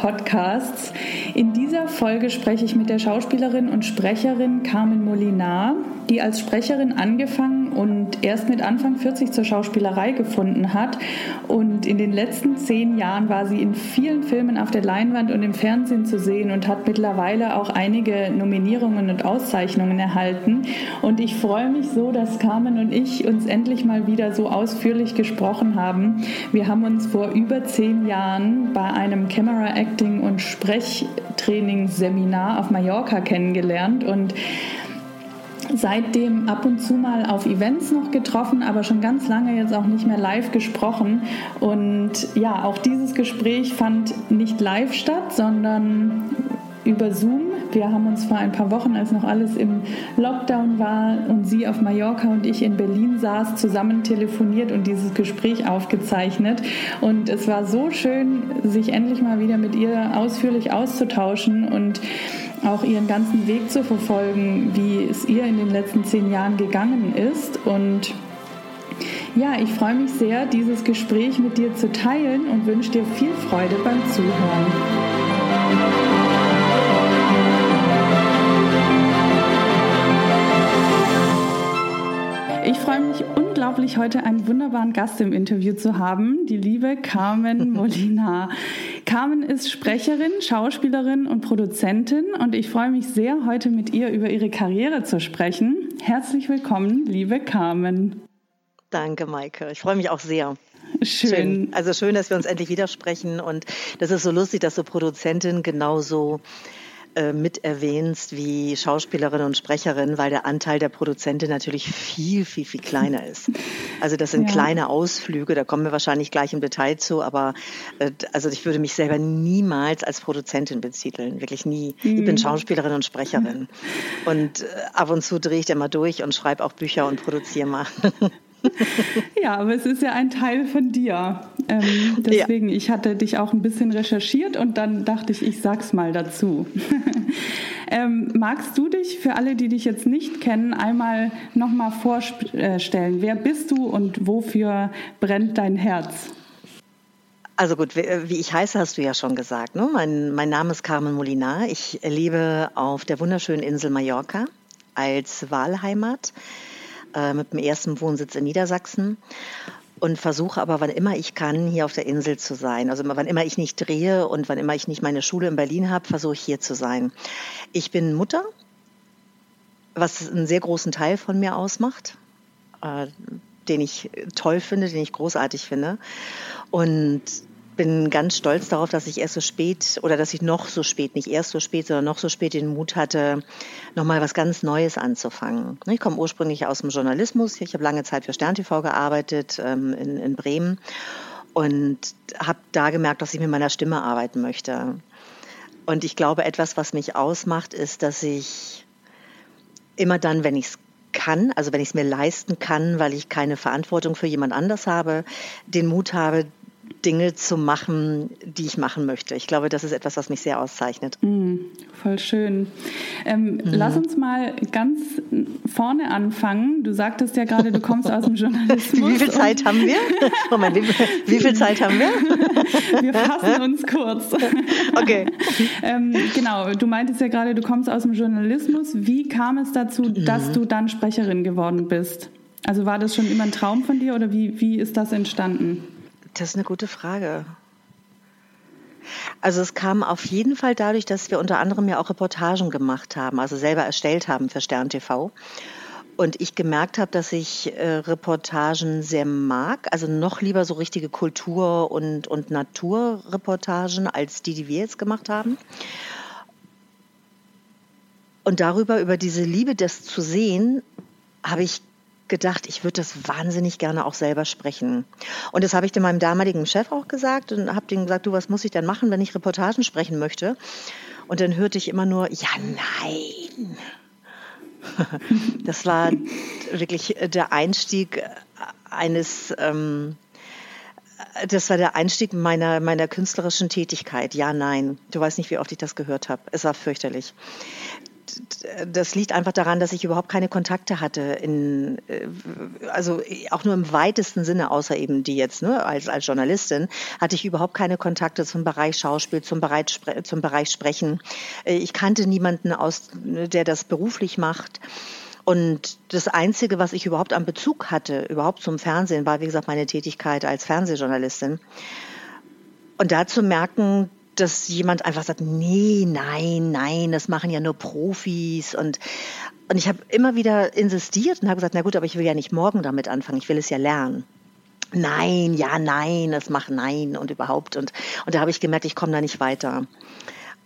Podcasts. In dieser Folge spreche ich mit der Schauspielerin und Sprecherin Carmen Molinar, die als Sprecherin angefangen und erst mit Anfang 40 zur Schauspielerei gefunden hat. Und in den letzten zehn Jahren war sie in vielen Filmen auf der Leinwand und im Fernsehen zu sehen und hat mittlerweile auch einige Nominierungen und Auszeichnungen erhalten. Und ich freue mich so, dass Carmen und ich uns endlich mal wieder so ausführlich gesprochen haben. Wir haben uns vor über zehn Jahren bei einem Camera Acting und Sprechtrainingsseminar auf Mallorca kennengelernt und seitdem ab und zu mal auf Events noch getroffen, aber schon ganz lange jetzt auch nicht mehr live gesprochen. Und ja, auch dieses Gespräch fand nicht live statt, sondern über Zoom. Wir haben uns vor ein paar Wochen, als noch alles im Lockdown war und sie auf Mallorca und ich in Berlin saß, zusammen telefoniert und dieses Gespräch aufgezeichnet. Und es war so schön, sich endlich mal wieder mit ihr ausführlich auszutauschen und auch ihren ganzen Weg zu verfolgen, wie es ihr in den letzten zehn Jahren gegangen ist. Und ja, ich freue mich sehr, dieses Gespräch mit dir zu teilen und wünsche dir viel Freude beim Zuhören. Ich freue mich unglaublich, heute einen wunderbaren Gast im Interview zu haben, die liebe Carmen Molina. Carmen ist Sprecherin, Schauspielerin und Produzentin und ich freue mich sehr, heute mit ihr über ihre Karriere zu sprechen. Herzlich willkommen, liebe Carmen. Danke, Maike. Ich freue mich auch sehr. Schön. schön. Also schön, dass wir uns endlich widersprechen und das ist so lustig, dass du Produzentin genauso äh, mit erwähnst wie Schauspielerin und Sprecherin, weil der Anteil der Produzentin natürlich viel, viel, viel kleiner ist. Also das sind ja. kleine Ausflüge, da kommen wir wahrscheinlich gleich im Detail zu, aber äh, also ich würde mich selber niemals als Produzentin betiteln, wirklich nie. Mhm. Ich bin mhm. Schauspielerin und Sprecherin. Und äh, ab und zu drehe ich da mal durch und schreibe auch Bücher und produziere mal. ja, aber es ist ja ein Teil von dir. Ähm, deswegen, ja. ich hatte dich auch ein bisschen recherchiert und dann dachte ich, ich sag's mal dazu. ähm, magst du dich für alle, die dich jetzt nicht kennen, einmal nochmal vorstellen? Wer bist du und wofür brennt dein Herz? Also gut, wie ich heiße, hast du ja schon gesagt. Ne? Mein, mein Name ist Carmen Molinar. Ich lebe auf der wunderschönen Insel Mallorca als Wahlheimat äh, mit dem ersten Wohnsitz in Niedersachsen und versuche aber, wann immer ich kann, hier auf der Insel zu sein. Also wann immer ich nicht drehe und wann immer ich nicht meine Schule in Berlin habe, versuche ich hier zu sein. Ich bin Mutter, was einen sehr großen Teil von mir ausmacht, äh, den ich toll finde, den ich großartig finde. Und bin ganz stolz darauf, dass ich erst so spät oder dass ich noch so spät, nicht erst so spät, sondern noch so spät den Mut hatte, nochmal was ganz Neues anzufangen. Ich komme ursprünglich aus dem Journalismus. Ich habe lange Zeit für Stern TV gearbeitet ähm, in, in Bremen und habe da gemerkt, dass ich mit meiner Stimme arbeiten möchte. Und ich glaube, etwas, was mich ausmacht, ist, dass ich immer dann, wenn ich es kann, also wenn ich es mir leisten kann, weil ich keine Verantwortung für jemand anders habe, den Mut habe, Dinge zu machen, die ich machen möchte. Ich glaube, das ist etwas, was mich sehr auszeichnet. Mm, voll schön. Ähm, mhm. Lass uns mal ganz vorne anfangen. Du sagtest ja gerade, du kommst aus dem Journalismus. Wie viel Zeit haben wir? Moment, wie, wie, viel Zeit haben wir? wir fassen uns kurz. Okay. ähm, genau, du meintest ja gerade, du kommst aus dem Journalismus. Wie kam es dazu, mhm. dass du dann Sprecherin geworden bist? Also war das schon immer ein Traum von dir oder wie, wie ist das entstanden? Das ist eine gute Frage. Also es kam auf jeden Fall dadurch, dass wir unter anderem ja auch Reportagen gemacht haben, also selber erstellt haben für Stern TV. Und ich gemerkt habe, dass ich äh, Reportagen sehr mag, also noch lieber so richtige Kultur- und, und Naturreportagen als die, die wir jetzt gemacht haben. Und darüber, über diese Liebe, das zu sehen, habe ich gedacht, ich würde das wahnsinnig gerne auch selber sprechen. Und das habe ich dann meinem damaligen Chef auch gesagt und habe ihm gesagt, du, was muss ich denn machen, wenn ich Reportagen sprechen möchte? Und dann hörte ich immer nur, ja, nein. Das war wirklich der Einstieg eines, ähm, das war der Einstieg meiner, meiner künstlerischen Tätigkeit. Ja, nein. Du weißt nicht, wie oft ich das gehört habe. Es war fürchterlich das liegt einfach daran, dass ich überhaupt keine Kontakte hatte in, äh, also auch nur im weitesten Sinne, außer eben die jetzt, ne, als, als Journalistin, hatte ich überhaupt keine Kontakte zum Bereich Schauspiel, zum Bereich, zum Bereich Sprechen. Äh, ich kannte niemanden aus, der das beruflich macht. Und das Einzige, was ich überhaupt an Bezug hatte, überhaupt zum Fernsehen, war, wie gesagt, meine Tätigkeit als Fernsehjournalistin. Und da zu merken, dass jemand einfach sagt, nee, nein, nein, das machen ja nur Profis. Und, und ich habe immer wieder insistiert und habe gesagt, na gut, aber ich will ja nicht morgen damit anfangen, ich will es ja lernen. Nein, ja, nein, das macht nein und überhaupt. Und, und da habe ich gemerkt, ich komme da nicht weiter.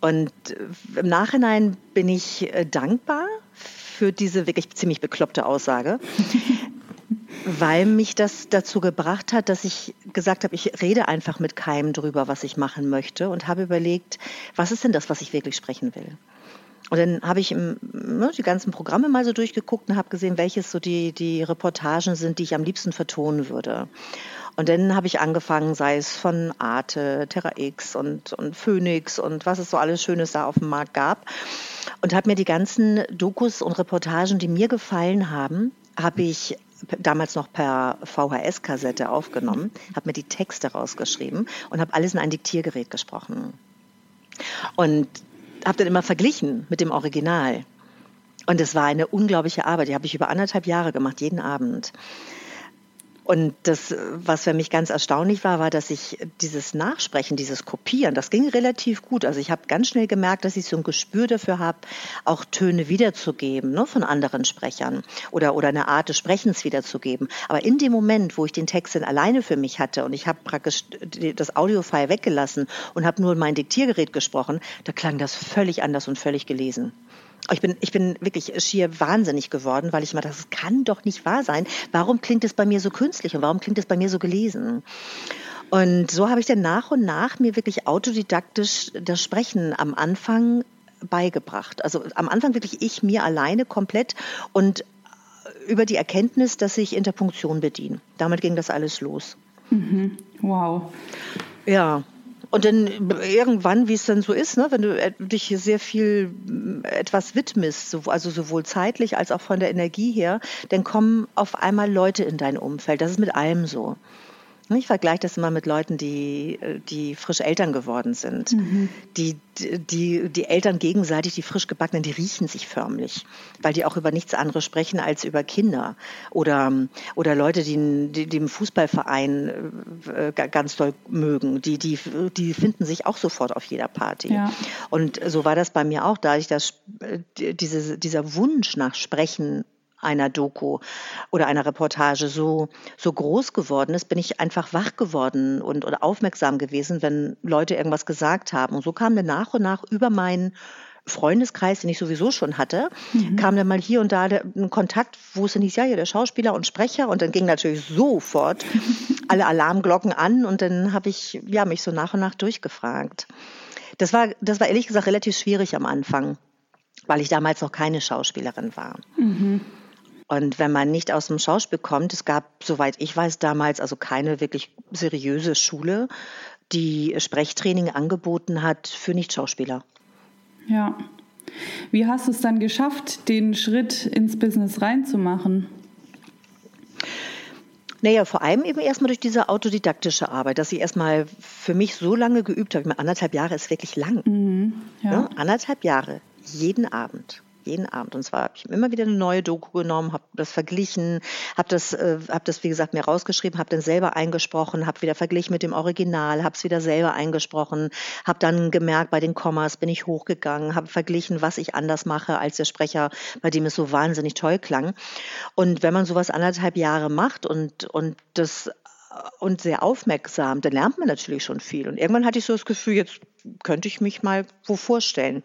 Und äh, im Nachhinein bin ich äh, dankbar für diese wirklich ziemlich bekloppte Aussage weil mich das dazu gebracht hat, dass ich gesagt habe, ich rede einfach mit keinem drüber, was ich machen möchte und habe überlegt, was ist denn das, was ich wirklich sprechen will? Und dann habe ich im, ne, die ganzen Programme mal so durchgeguckt und habe gesehen, welches so die, die Reportagen sind, die ich am liebsten vertonen würde. Und dann habe ich angefangen, sei es von Arte, Terra X und, und Phoenix und was es so alles Schönes da auf dem Markt gab. Und habe mir die ganzen Dokus und Reportagen, die mir gefallen haben, habe ich damals noch per VHS-Kassette aufgenommen, habe mir die Texte rausgeschrieben und habe alles in ein Diktiergerät gesprochen. Und habe dann immer verglichen mit dem Original. Und es war eine unglaubliche Arbeit. Die habe ich über anderthalb Jahre gemacht, jeden Abend. Und das, was für mich ganz erstaunlich war, war, dass ich dieses Nachsprechen, dieses Kopieren, das ging relativ gut. Also ich habe ganz schnell gemerkt, dass ich so ein Gespür dafür habe, auch Töne wiederzugeben ne, von anderen Sprechern oder, oder eine Art des Sprechens wiederzugeben. Aber in dem Moment, wo ich den Text dann alleine für mich hatte und ich habe praktisch das Audiofile weggelassen und habe nur mein Diktiergerät gesprochen, da klang das völlig anders und völlig gelesen. Ich bin, ich bin wirklich schier wahnsinnig geworden, weil ich mal das kann doch nicht wahr sein. Warum klingt es bei mir so künstlich und warum klingt es bei mir so gelesen? Und so habe ich dann nach und nach mir wirklich autodidaktisch das Sprechen am Anfang beigebracht. Also am Anfang wirklich ich mir alleine komplett und über die Erkenntnis, dass ich Interpunktion bediene. Damit ging das alles los. Mhm. Wow. Ja, und dann irgendwann, wie es dann so ist, ne, wenn du dich sehr viel äh, etwas widmest, also sowohl zeitlich als auch von der Energie her, dann kommen auf einmal Leute in dein Umfeld. Das ist mit allem so. Ich vergleiche das immer mit Leuten, die, die frisch Eltern geworden sind. Mhm. Die, die, die Eltern gegenseitig, die frisch gebackenen, die riechen sich förmlich, weil die auch über nichts anderes sprechen als über Kinder. Oder, oder Leute, die, die, die im Fußballverein äh, ganz doll mögen, die, die, die finden sich auch sofort auf jeder Party. Ja. Und so war das bei mir auch, da ich das, äh, diese, dieser Wunsch nach Sprechen einer Doku oder einer Reportage so, so groß geworden ist, bin ich einfach wach geworden und oder aufmerksam gewesen, wenn Leute irgendwas gesagt haben. Und so kam dann nach und nach über meinen Freundeskreis, den ich sowieso schon hatte, mhm. kam dann mal hier und da ein Kontakt, wo es dann hieß, ja, hier der Schauspieler und Sprecher und dann ging natürlich sofort alle Alarmglocken an und dann habe ich ja, mich so nach und nach durchgefragt. Das war, das war ehrlich gesagt relativ schwierig am Anfang, weil ich damals noch keine Schauspielerin war. Mhm. Und wenn man nicht aus dem Schauspiel kommt, es gab, soweit ich weiß, damals also keine wirklich seriöse Schule, die Sprechtraining angeboten hat für Nicht-Schauspieler. Ja. Wie hast du es dann geschafft, den Schritt ins Business reinzumachen? Naja, vor allem eben erstmal durch diese autodidaktische Arbeit, dass ich erstmal für mich so lange geübt habe. Ich meine, anderthalb Jahre ist wirklich lang. Mhm, ja. Ja, anderthalb Jahre, jeden Abend jeden Abend. Und zwar habe ich immer wieder eine neue Doku genommen, habe das verglichen, habe das, äh, hab das, wie gesagt, mir rausgeschrieben, habe dann selber eingesprochen, habe wieder verglichen mit dem Original, habe es wieder selber eingesprochen, habe dann gemerkt, bei den Kommas bin ich hochgegangen, habe verglichen, was ich anders mache als der Sprecher, bei dem es so wahnsinnig toll klang. Und wenn man sowas anderthalb Jahre macht und, und das und sehr aufmerksam, dann lernt man natürlich schon viel. Und irgendwann hatte ich so das Gefühl, jetzt könnte ich mich mal wo vorstellen.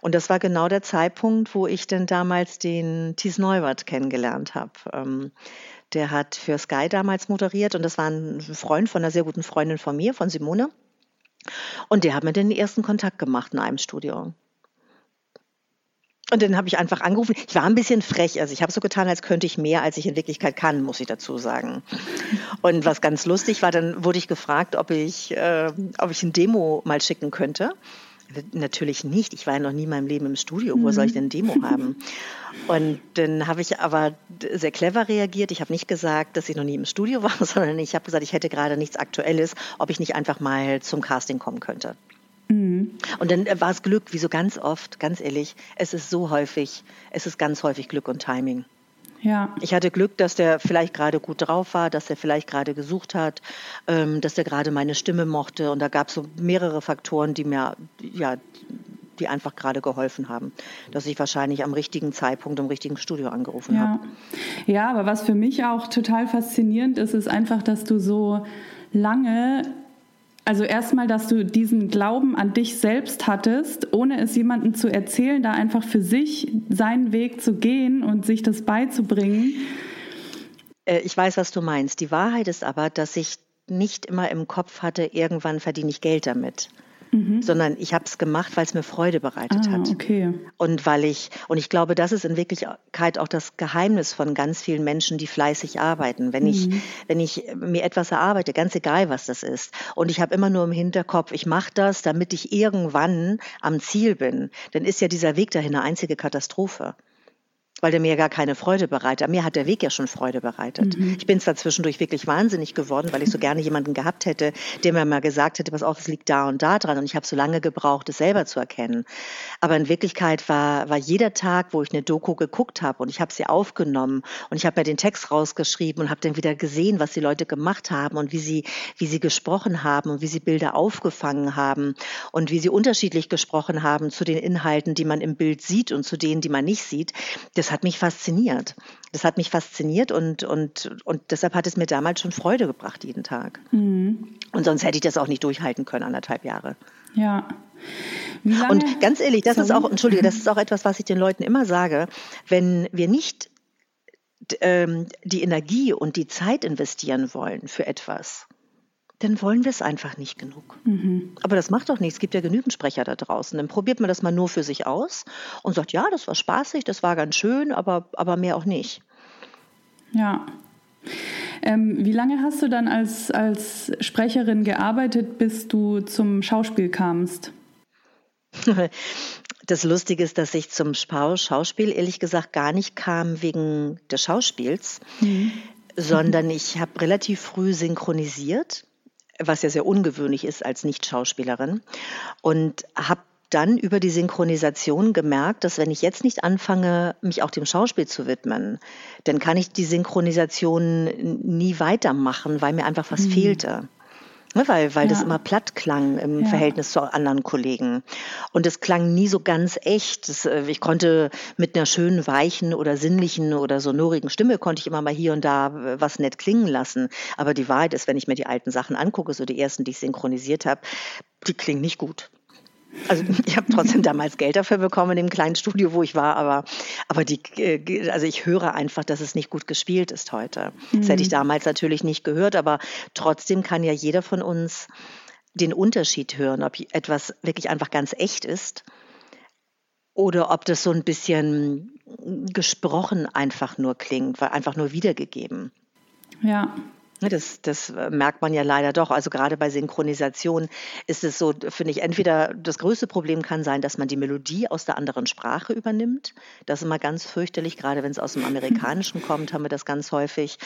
Und das war genau der Zeitpunkt, wo ich dann damals den Thies Neuwert kennengelernt habe. Ähm, der hat für Sky damals moderiert und das war ein Freund von einer sehr guten Freundin von mir, von Simone. Und der hat mir den ersten Kontakt gemacht in einem Studio. Und dann habe ich einfach angerufen. Ich war ein bisschen frech. Also ich habe so getan, als könnte ich mehr, als ich in Wirklichkeit kann, muss ich dazu sagen. Und was ganz lustig war, dann wurde ich gefragt, ob ich, äh, ob ich ein Demo mal schicken könnte Natürlich nicht. Ich war ja noch nie in meinem Leben im Studio. Wo soll ich denn Demo haben? Und dann habe ich aber sehr clever reagiert. Ich habe nicht gesagt, dass ich noch nie im Studio war, sondern ich habe gesagt, ich hätte gerade nichts Aktuelles, ob ich nicht einfach mal zum Casting kommen könnte. Mhm. Und dann war es Glück, wie so ganz oft, ganz ehrlich, es ist so häufig, es ist ganz häufig Glück und Timing. Ja. Ich hatte Glück, dass der vielleicht gerade gut drauf war, dass er vielleicht gerade gesucht hat, ähm, dass er gerade meine Stimme mochte. Und da gab es so mehrere Faktoren, die mir, ja, die einfach gerade geholfen haben, dass ich wahrscheinlich am richtigen Zeitpunkt im richtigen Studio angerufen ja. habe. Ja, aber was für mich auch total faszinierend ist, ist einfach, dass du so lange also erstmal, dass du diesen Glauben an dich selbst hattest, ohne es jemandem zu erzählen, da einfach für sich seinen Weg zu gehen und sich das beizubringen. Äh, ich weiß, was du meinst. Die Wahrheit ist aber, dass ich nicht immer im Kopf hatte, irgendwann verdiene ich Geld damit mhm. sondern ich habe es gemacht, weil es mir Freude bereitet ah, hat. Okay. Und weil ich, und ich glaube, das ist in Wirklichkeit auch das Geheimnis von ganz vielen Menschen, die fleißig arbeiten. Wenn mhm. ich, wenn ich mir etwas erarbeite, ganz egal was das ist, und ich habe immer nur im Hinterkopf, ich mache das, damit ich irgendwann am Ziel bin, dann ist ja dieser Weg dahin eine einzige Katastrophe weil der mir gar keine Freude bereitet. Mir hat der Weg ja schon Freude bereitet. Mhm. Ich bin zwar zwischendurch wirklich wahnsinnig geworden, weil ich so gerne jemanden gehabt hätte, der mir mal gesagt hätte, was auch, es liegt da und da dran. Und ich habe so lange gebraucht, es selber zu erkennen. Aber in Wirklichkeit war, war jeder Tag, wo ich eine Doku geguckt habe und ich habe sie aufgenommen und ich habe mir den Text rausgeschrieben und habe dann wieder gesehen, was die Leute gemacht haben und wie sie, wie sie gesprochen haben und wie sie Bilder aufgefangen haben und wie sie unterschiedlich gesprochen haben zu den Inhalten, die man im Bild sieht und zu denen, die man nicht sieht. Das das hat mich fasziniert. Das hat mich fasziniert und, und, und deshalb hat es mir damals schon Freude gebracht, jeden Tag. Mhm. Und sonst hätte ich das auch nicht durchhalten können, anderthalb Jahre. Ja. Und ganz ehrlich, das Sorry. ist auch, entschuldige, das ist auch etwas, was ich den Leuten immer sage. Wenn wir nicht ähm, die Energie und die Zeit investieren wollen für etwas, dann wollen wir es einfach nicht genug. Mhm. Aber das macht doch nichts. Es gibt ja genügend Sprecher da draußen. Dann probiert man das mal nur für sich aus und sagt, ja, das war spaßig, das war ganz schön, aber, aber mehr auch nicht. Ja. Ähm, wie lange hast du dann als, als Sprecherin gearbeitet, bis du zum Schauspiel kamst? Das Lustige ist, dass ich zum Schauspiel ehrlich gesagt gar nicht kam wegen des Schauspiels, mhm. sondern ich habe relativ früh synchronisiert was ja sehr ungewöhnlich ist als Nicht-Schauspielerin. Und habe dann über die Synchronisation gemerkt, dass wenn ich jetzt nicht anfange, mich auch dem Schauspiel zu widmen, dann kann ich die Synchronisation nie weitermachen, weil mir einfach was mhm. fehlte. Ne, weil, weil ja. das immer platt klang im ja. Verhältnis zu anderen Kollegen. Und es klang nie so ganz echt. Das, äh, ich konnte mit einer schönen, weichen oder sinnlichen oder sonorigen Stimme konnte ich immer mal hier und da äh, was nett klingen lassen. Aber die Wahrheit ist, wenn ich mir die alten Sachen angucke, so die ersten, die ich synchronisiert habe, die klingen nicht gut. Also ich habe trotzdem damals Geld dafür bekommen in dem kleinen Studio, wo ich war, aber, aber die, äh, also ich höre einfach, dass es nicht gut gespielt ist heute. Mhm. Das hätte ich mhm. damals natürlich nicht gehört, aber trotzdem kann ja jeder von uns den Unterschied hören, ob etwas wirklich einfach ganz echt ist oder ob das so ein bisschen gesprochen einfach nur klingt, weil einfach nur wiedergegeben. Ja, das, das äh, merkt man ja leider doch. Also gerade bei Synchronisation ist es so, finde ich, entweder das größte Problem kann sein, dass man die Melodie aus der anderen Sprache übernimmt. Das ist immer ganz fürchterlich, gerade wenn es aus dem Amerikanischen kommt, haben wir das ganz häufig.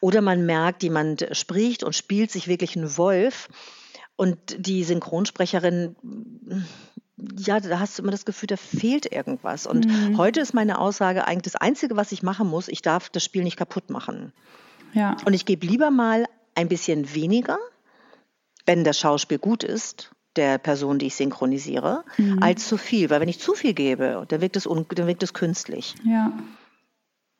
Oder man merkt, jemand spricht und spielt sich wirklich einen Wolf und die Synchronsprecherin ja, da hast du immer das Gefühl, da fehlt irgendwas. Und mhm. heute ist meine Aussage eigentlich das Einzige, was ich machen muss, ich darf das Spiel nicht kaputt machen. Ja. Und ich gebe lieber mal ein bisschen weniger, wenn das Schauspiel gut ist, der Person, die ich synchronisiere, mhm. als zu viel. Weil wenn ich zu viel gebe, dann wirkt es, dann wirkt es künstlich. Ja.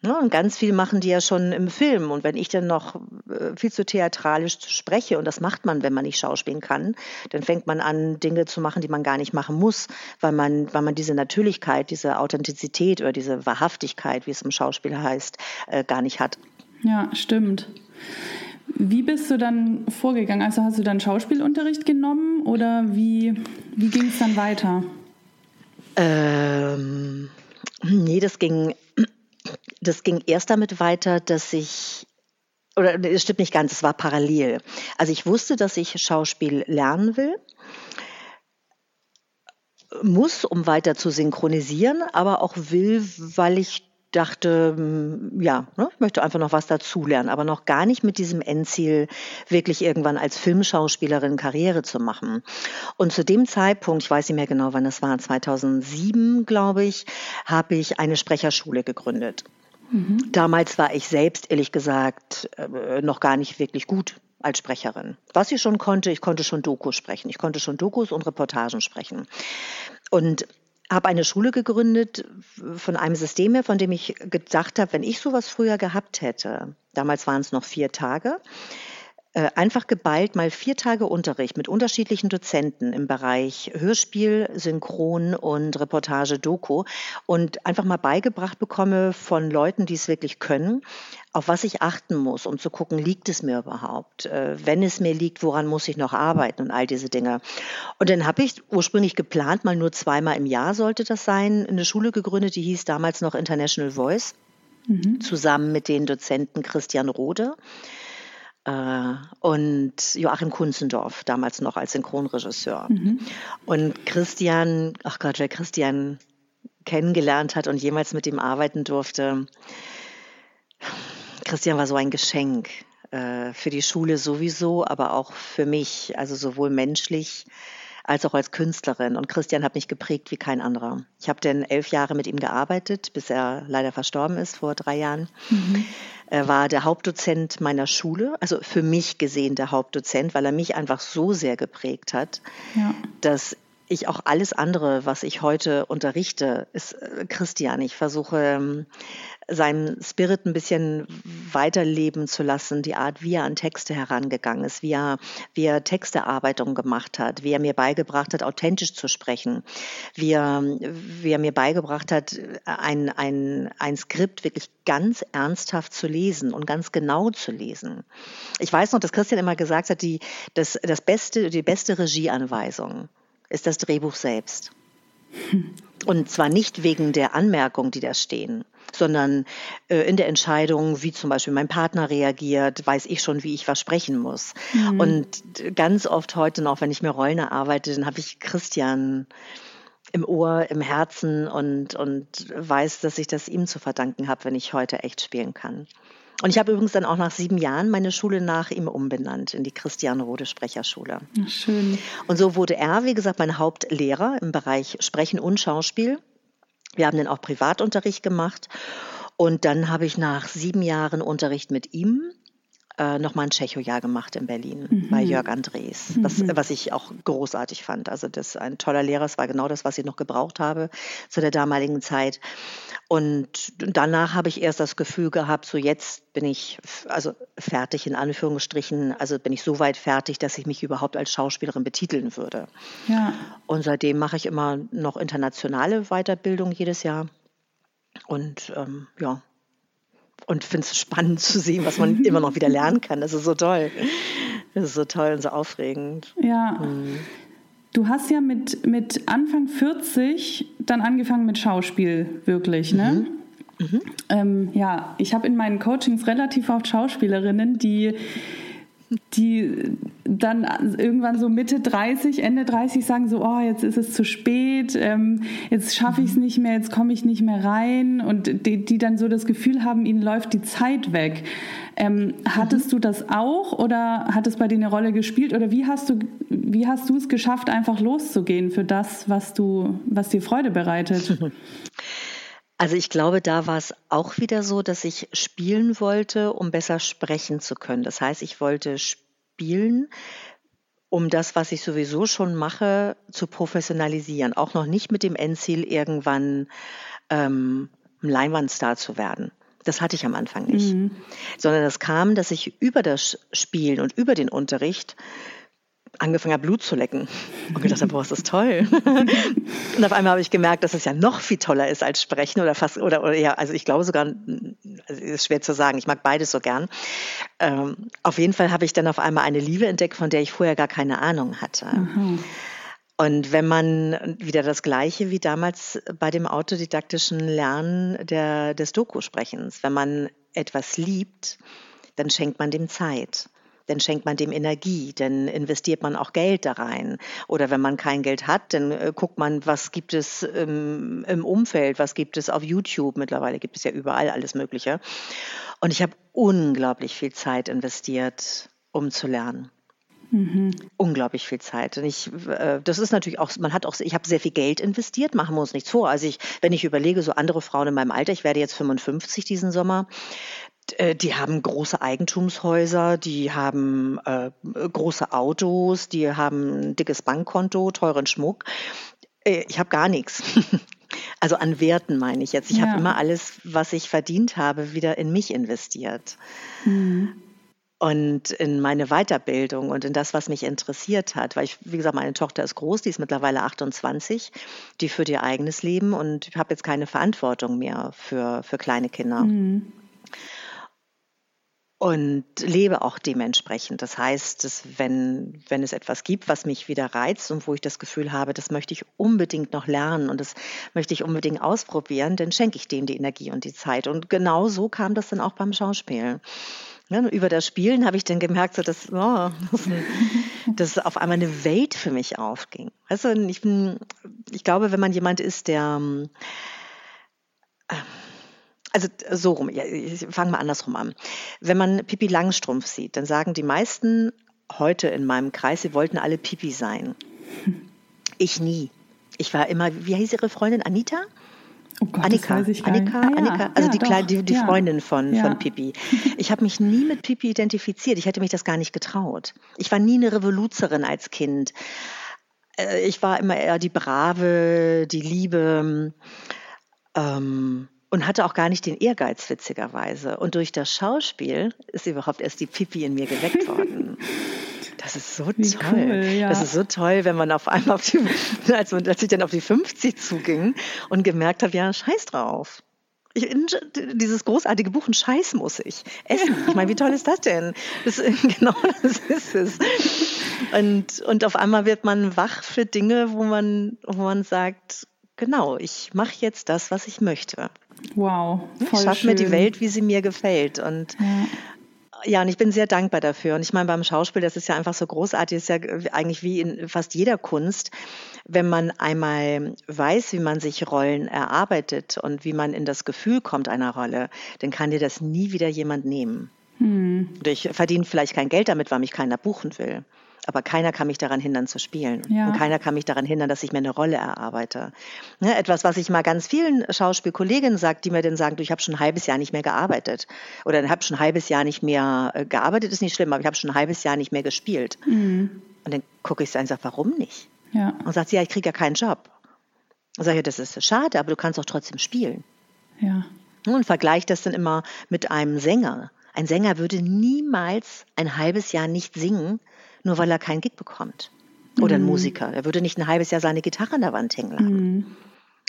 Ja, und ganz viel machen die ja schon im Film. Und wenn ich dann noch äh, viel zu theatralisch spreche, und das macht man, wenn man nicht schauspielen kann, dann fängt man an, Dinge zu machen, die man gar nicht machen muss, weil man, weil man diese Natürlichkeit, diese Authentizität oder diese Wahrhaftigkeit, wie es im Schauspiel heißt, äh, gar nicht hat. Ja, stimmt. Wie bist du dann vorgegangen? Also hast du dann Schauspielunterricht genommen oder wie, wie ging es dann weiter? Ähm, nee, das ging, das ging erst damit weiter, dass ich, oder es stimmt nicht ganz, es war parallel. Also ich wusste, dass ich Schauspiel lernen will muss, um weiter zu synchronisieren, aber auch will, weil ich dachte, hm, ja, ne, ich möchte einfach noch was dazulernen, aber noch gar nicht mit diesem Endziel, wirklich irgendwann als Filmschauspielerin Karriere zu machen. Und zu dem Zeitpunkt, ich weiß nicht mehr genau, wann das war, 2007, glaube ich, habe ich eine Sprecherschule gegründet. Mhm. Damals war ich selbst, ehrlich gesagt, äh, noch gar nicht wirklich gut als Sprecherin. Was ich schon konnte, ich konnte schon Dokus sprechen. Ich konnte schon Dokus und Reportagen sprechen. Und habe eine Schule gegründet von einem System her, von dem ich gedacht habe, wenn ich sowas früher gehabt hätte, damals waren es noch vier Tage, einfach geballt mal vier Tage Unterricht mit unterschiedlichen Dozenten im Bereich Hörspiel, Synchron und Reportage Doku und einfach mal beigebracht bekomme von Leuten, die es wirklich können, auf was ich achten muss, um zu gucken, liegt es mir überhaupt? Äh, wenn es mir liegt, woran muss ich noch arbeiten und all diese Dinge. Und dann habe ich ursprünglich geplant, mal nur zweimal im Jahr sollte das sein, eine Schule gegründet, die hieß damals noch International Voice, mhm. zusammen mit den Dozenten Christian Rode äh, und Joachim Kunzendorf, damals noch als Synchronregisseur. Mhm. Und Christian, ach Gott, wer Christian kennengelernt hat und jemals mit ihm arbeiten durfte, Christian war so ein Geschenk äh, für die Schule sowieso, aber auch für mich, also sowohl menschlich als auch als Künstlerin. Und Christian hat mich geprägt wie kein anderer. Ich habe dann elf Jahre mit ihm gearbeitet, bis er leider verstorben ist vor drei Jahren. Mhm. Er war der Hauptdozent meiner Schule, also für mich gesehen der Hauptdozent, weil er mich einfach so sehr geprägt hat, ja. dass ich auch alles andere, was ich heute unterrichte, ist äh, Christian. Ich versuche ähm, seinen Spirit ein bisschen weiterleben zu lassen, die Art, wie er an Texte herangegangen ist, wie er, wie er Textearbeitung gemacht hat, wie er mir beigebracht hat, authentisch zu sprechen, wie er, wie er mir beigebracht hat, ein, ein, ein Skript wirklich ganz ernsthaft zu lesen und ganz genau zu lesen. Ich weiß noch, dass Christian immer gesagt hat, die, das, das beste, die beste Regieanweisung ist das Drehbuch selbst. Und zwar nicht wegen der Anmerkungen, die da stehen, sondern äh, in der Entscheidung, wie zum Beispiel mein Partner reagiert, weiß ich schon, wie ich was sprechen muss. Mhm. Und ganz oft heute noch, wenn ich mir Rollen erarbeite, dann habe ich Christian im Ohr, im Herzen und, und weiß, dass ich das ihm zu verdanken habe, wenn ich heute echt spielen kann. Und ich habe übrigens dann auch nach sieben Jahren meine Schule nach ihm umbenannt in die Christiane Rode Sprecherschule. Schön. Und so wurde er, wie gesagt, mein Hauptlehrer im Bereich Sprechen und Schauspiel. Wir haben dann auch Privatunterricht gemacht. Und dann habe ich nach sieben Jahren Unterricht mit ihm äh, nochmal ein Tschechojahr gemacht in Berlin mhm. bei Jörg Andres, was, mhm. was ich auch großartig fand. Also das ist ein toller Lehrer, es war genau das, was ich noch gebraucht habe zu der damaligen Zeit. Und danach habe ich erst das Gefühl gehabt, so jetzt bin ich also fertig in Anführungsstrichen, also bin ich so weit fertig, dass ich mich überhaupt als Schauspielerin betiteln würde. Ja. Und seitdem mache ich immer noch internationale Weiterbildung jedes Jahr. Und ähm, ja, und finde es spannend zu sehen, was man immer noch wieder lernen kann. Das ist so toll. Das ist so toll und so aufregend. Ja. Mhm. Du hast ja mit, mit Anfang 40 dann angefangen mit Schauspiel, wirklich, ne? Mhm. Mhm. Ähm, ja, ich habe in meinen Coachings relativ oft Schauspielerinnen, die die dann irgendwann so Mitte 30, Ende 30 sagen so, oh, jetzt ist es zu spät, ähm, jetzt schaffe ich es nicht mehr, jetzt komme ich nicht mehr rein und die, die, dann so das Gefühl haben, ihnen läuft die Zeit weg. Ähm, hattest mhm. du das auch oder hat es bei dir eine Rolle gespielt oder wie hast du wie hast du es geschafft, einfach loszugehen für das, was du, was dir Freude bereitet? Also ich glaube, da war es auch wieder so, dass ich spielen wollte, um besser sprechen zu können. Das heißt, ich wollte spielen, um das, was ich sowieso schon mache, zu professionalisieren. Auch noch nicht mit dem Endziel, irgendwann ähm, ein Leinwandstar zu werden. Das hatte ich am Anfang nicht. Mhm. Sondern es kam, dass ich über das Spielen und über den Unterricht angefangen habe, Blut zu lecken. Und gedacht habe, boah, ist das toll. und auf einmal habe ich gemerkt, dass es ja noch viel toller ist als sprechen oder fast, oder, oder ja, also ich glaube sogar, also ist schwer zu sagen, ich mag beides so gern. Ähm, auf jeden Fall habe ich dann auf einmal eine Liebe entdeckt, von der ich vorher gar keine Ahnung hatte. Mhm. Und wenn man wieder das Gleiche wie damals bei dem autodidaktischen Lernen der, des Doku-Sprechens, wenn man etwas liebt, dann schenkt man dem Zeit dann schenkt man dem Energie, dann investiert man auch Geld da rein. Oder wenn man kein Geld hat, dann äh, guckt man, was gibt es im, im Umfeld, was gibt es auf YouTube. Mittlerweile gibt es ja überall alles Mögliche. Und ich habe unglaublich viel Zeit investiert, um zu lernen. Mhm. Unglaublich viel Zeit. Und ich, äh, das ist natürlich auch, man hat auch, ich habe sehr viel Geld investiert, machen wir uns nichts vor. Also ich, wenn ich überlege, so andere Frauen in meinem Alter, ich werde jetzt 55 diesen Sommer, die haben große Eigentumshäuser, die haben äh, große Autos, die haben ein dickes Bankkonto, teuren Schmuck. Äh, ich habe gar nichts. Also an Werten meine ich jetzt. Ich ja. habe immer alles, was ich verdient habe, wieder in mich investiert. Mhm und in meine Weiterbildung und in das, was mich interessiert hat. Weil ich, wie gesagt, meine Tochter ist groß, die ist mittlerweile 28, die führt ihr eigenes Leben und ich habe jetzt keine Verantwortung mehr für, für kleine Kinder. Mhm. Und lebe auch dementsprechend. Das heißt, dass wenn, wenn es etwas gibt, was mich wieder reizt und wo ich das Gefühl habe, das möchte ich unbedingt noch lernen und das möchte ich unbedingt ausprobieren, dann schenke ich dem die Energie und die Zeit. Und genau so kam das dann auch beim Schauspiel. Ja, über das Spielen habe ich dann gemerkt, so, dass, oh, dass auf einmal eine Welt für mich aufging. Du, ich, bin, ich glaube, wenn man jemand ist, der äh, also so rum, ich fange mal andersrum an. Wenn man Pipi Langstrumpf sieht, dann sagen die meisten heute in meinem Kreis, sie wollten alle Pipi sein. Ich nie. Ich war immer, wie hieß ihre Freundin, Anita? Oh Gott, Annika, das weiß ich Annika, ah, ja. Annika, also ja, die, Kleine, die, die ja. Freundin von, von Pippi. Ich habe mich nie mit Pippi identifiziert. Ich hätte mich das gar nicht getraut. Ich war nie eine Revoluzerin als Kind. Äh, ich war immer eher die Brave, die Liebe ähm, und hatte auch gar nicht den Ehrgeiz, witzigerweise. Und durch das Schauspiel ist überhaupt erst die Pippi in mir geweckt worden. Das ist so Wie toll. Cool, ja. Das ist so toll, wenn man auf einmal auf die, als, als ich dann auf die 50 zuging und gemerkt habe, ja, scheiß drauf. Ich, dieses großartige Buch, ein Scheiß muss ich essen. Ich meine, wie toll ist das denn? Das, genau das ist es. Und, und auf einmal wird man wach für Dinge, wo man, wo man sagt, genau, ich mache jetzt das, was ich möchte. Wow. Voll ich schaffe mir die Welt, wie sie mir gefällt. Und ja. Ja, und ich bin sehr dankbar dafür. Und ich meine, beim Schauspiel, das ist ja einfach so großartig, ist ja eigentlich wie in fast jeder Kunst, wenn man einmal weiß, wie man sich Rollen erarbeitet und wie man in das Gefühl kommt einer Rolle, dann kann dir das nie wieder jemand nehmen. Hm. Ich verdiene vielleicht kein Geld damit, weil mich keiner buchen will. Aber keiner kann mich daran hindern zu spielen. Ja. Und keiner kann mich daran hindern, dass ich mir eine Rolle erarbeite. Ne, etwas, was ich mal ganz vielen Schauspielkolleginnen sage, die mir dann sagen, du, ich habe schon ein halbes Jahr nicht mehr gearbeitet. Oder ich habe schon ein halbes Jahr nicht mehr äh, gearbeitet, ist nicht schlimm, aber ich habe schon ein halbes Jahr nicht mehr gespielt. Mhm. Und dann gucke ich sie an und sage, warum nicht? Ja. Und sagt sie, ja, ich kriege ja keinen Job. Und sage ich, das ist schade, aber du kannst doch trotzdem spielen. Ja. Und vergleicht das dann immer mit einem Sänger. Ein Sänger würde niemals ein halbes Jahr nicht singen, nur weil er keinen Gig bekommt. Oder ein mhm. Musiker. Er würde nicht ein halbes Jahr seine Gitarre an der Wand hängen lassen. Mhm.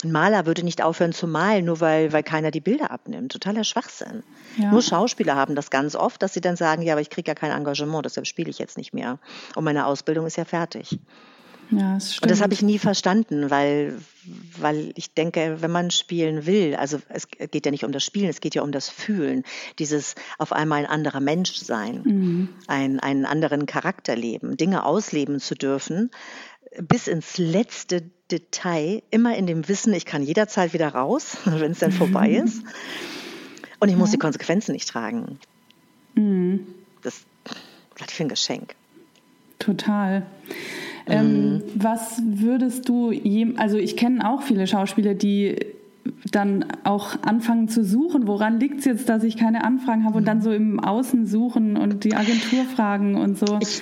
Ein Maler würde nicht aufhören zu malen, nur weil, weil keiner die Bilder abnimmt. Totaler Schwachsinn. Ja. Nur Schauspieler haben das ganz oft, dass sie dann sagen, ja, aber ich kriege ja kein Engagement, deshalb spiele ich jetzt nicht mehr. Und meine Ausbildung ist ja fertig. Ja, das stimmt. Und das habe ich nie verstanden, weil, weil ich denke, wenn man spielen will, also es geht ja nicht um das Spielen, es geht ja um das Fühlen, dieses auf einmal ein anderer Mensch sein, mhm. ein, einen anderen Charakter leben, Dinge ausleben zu dürfen, bis ins letzte Detail, immer in dem Wissen, ich kann jederzeit wieder raus, wenn es dann vorbei ist. Und ich muss ja. die Konsequenzen nicht tragen. Mhm. Das was für ein Geschenk. Total. Ähm, mhm. was würdest du, also ich kenne auch viele Schauspieler, die dann auch anfangen zu suchen, woran liegt es jetzt, dass ich keine Anfragen habe und dann so im Außen suchen und die Agentur fragen und so. Ich,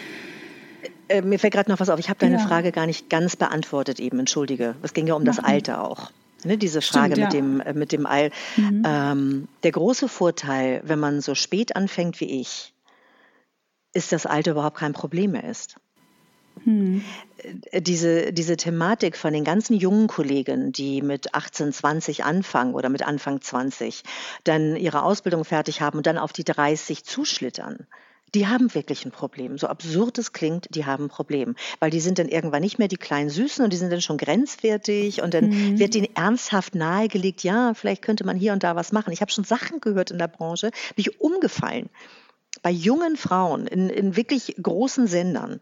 äh, mir fällt gerade noch was auf, ich habe deine ja. Frage gar nicht ganz beantwortet eben, entschuldige. Es ging ja um Machen. das Alter auch. Ne, diese Frage Stimmt, ja. mit, dem, äh, mit dem All. Mhm. Ähm, der große Vorteil, wenn man so spät anfängt wie ich, ist, dass Alter überhaupt kein Problem mehr ist. Hm. Diese, diese Thematik von den ganzen jungen Kollegen, die mit 18, 20 anfangen oder mit Anfang 20, dann ihre Ausbildung fertig haben und dann auf die 30 zuschlittern, die haben wirklich ein Problem. So absurd es klingt, die haben ein Problem. Weil die sind dann irgendwann nicht mehr die kleinen Süßen und die sind dann schon grenzwertig und dann mhm. wird ihnen ernsthaft nahegelegt, ja, vielleicht könnte man hier und da was machen. Ich habe schon Sachen gehört in der Branche, bin ich umgefallen bei jungen Frauen in, in wirklich großen Sendern.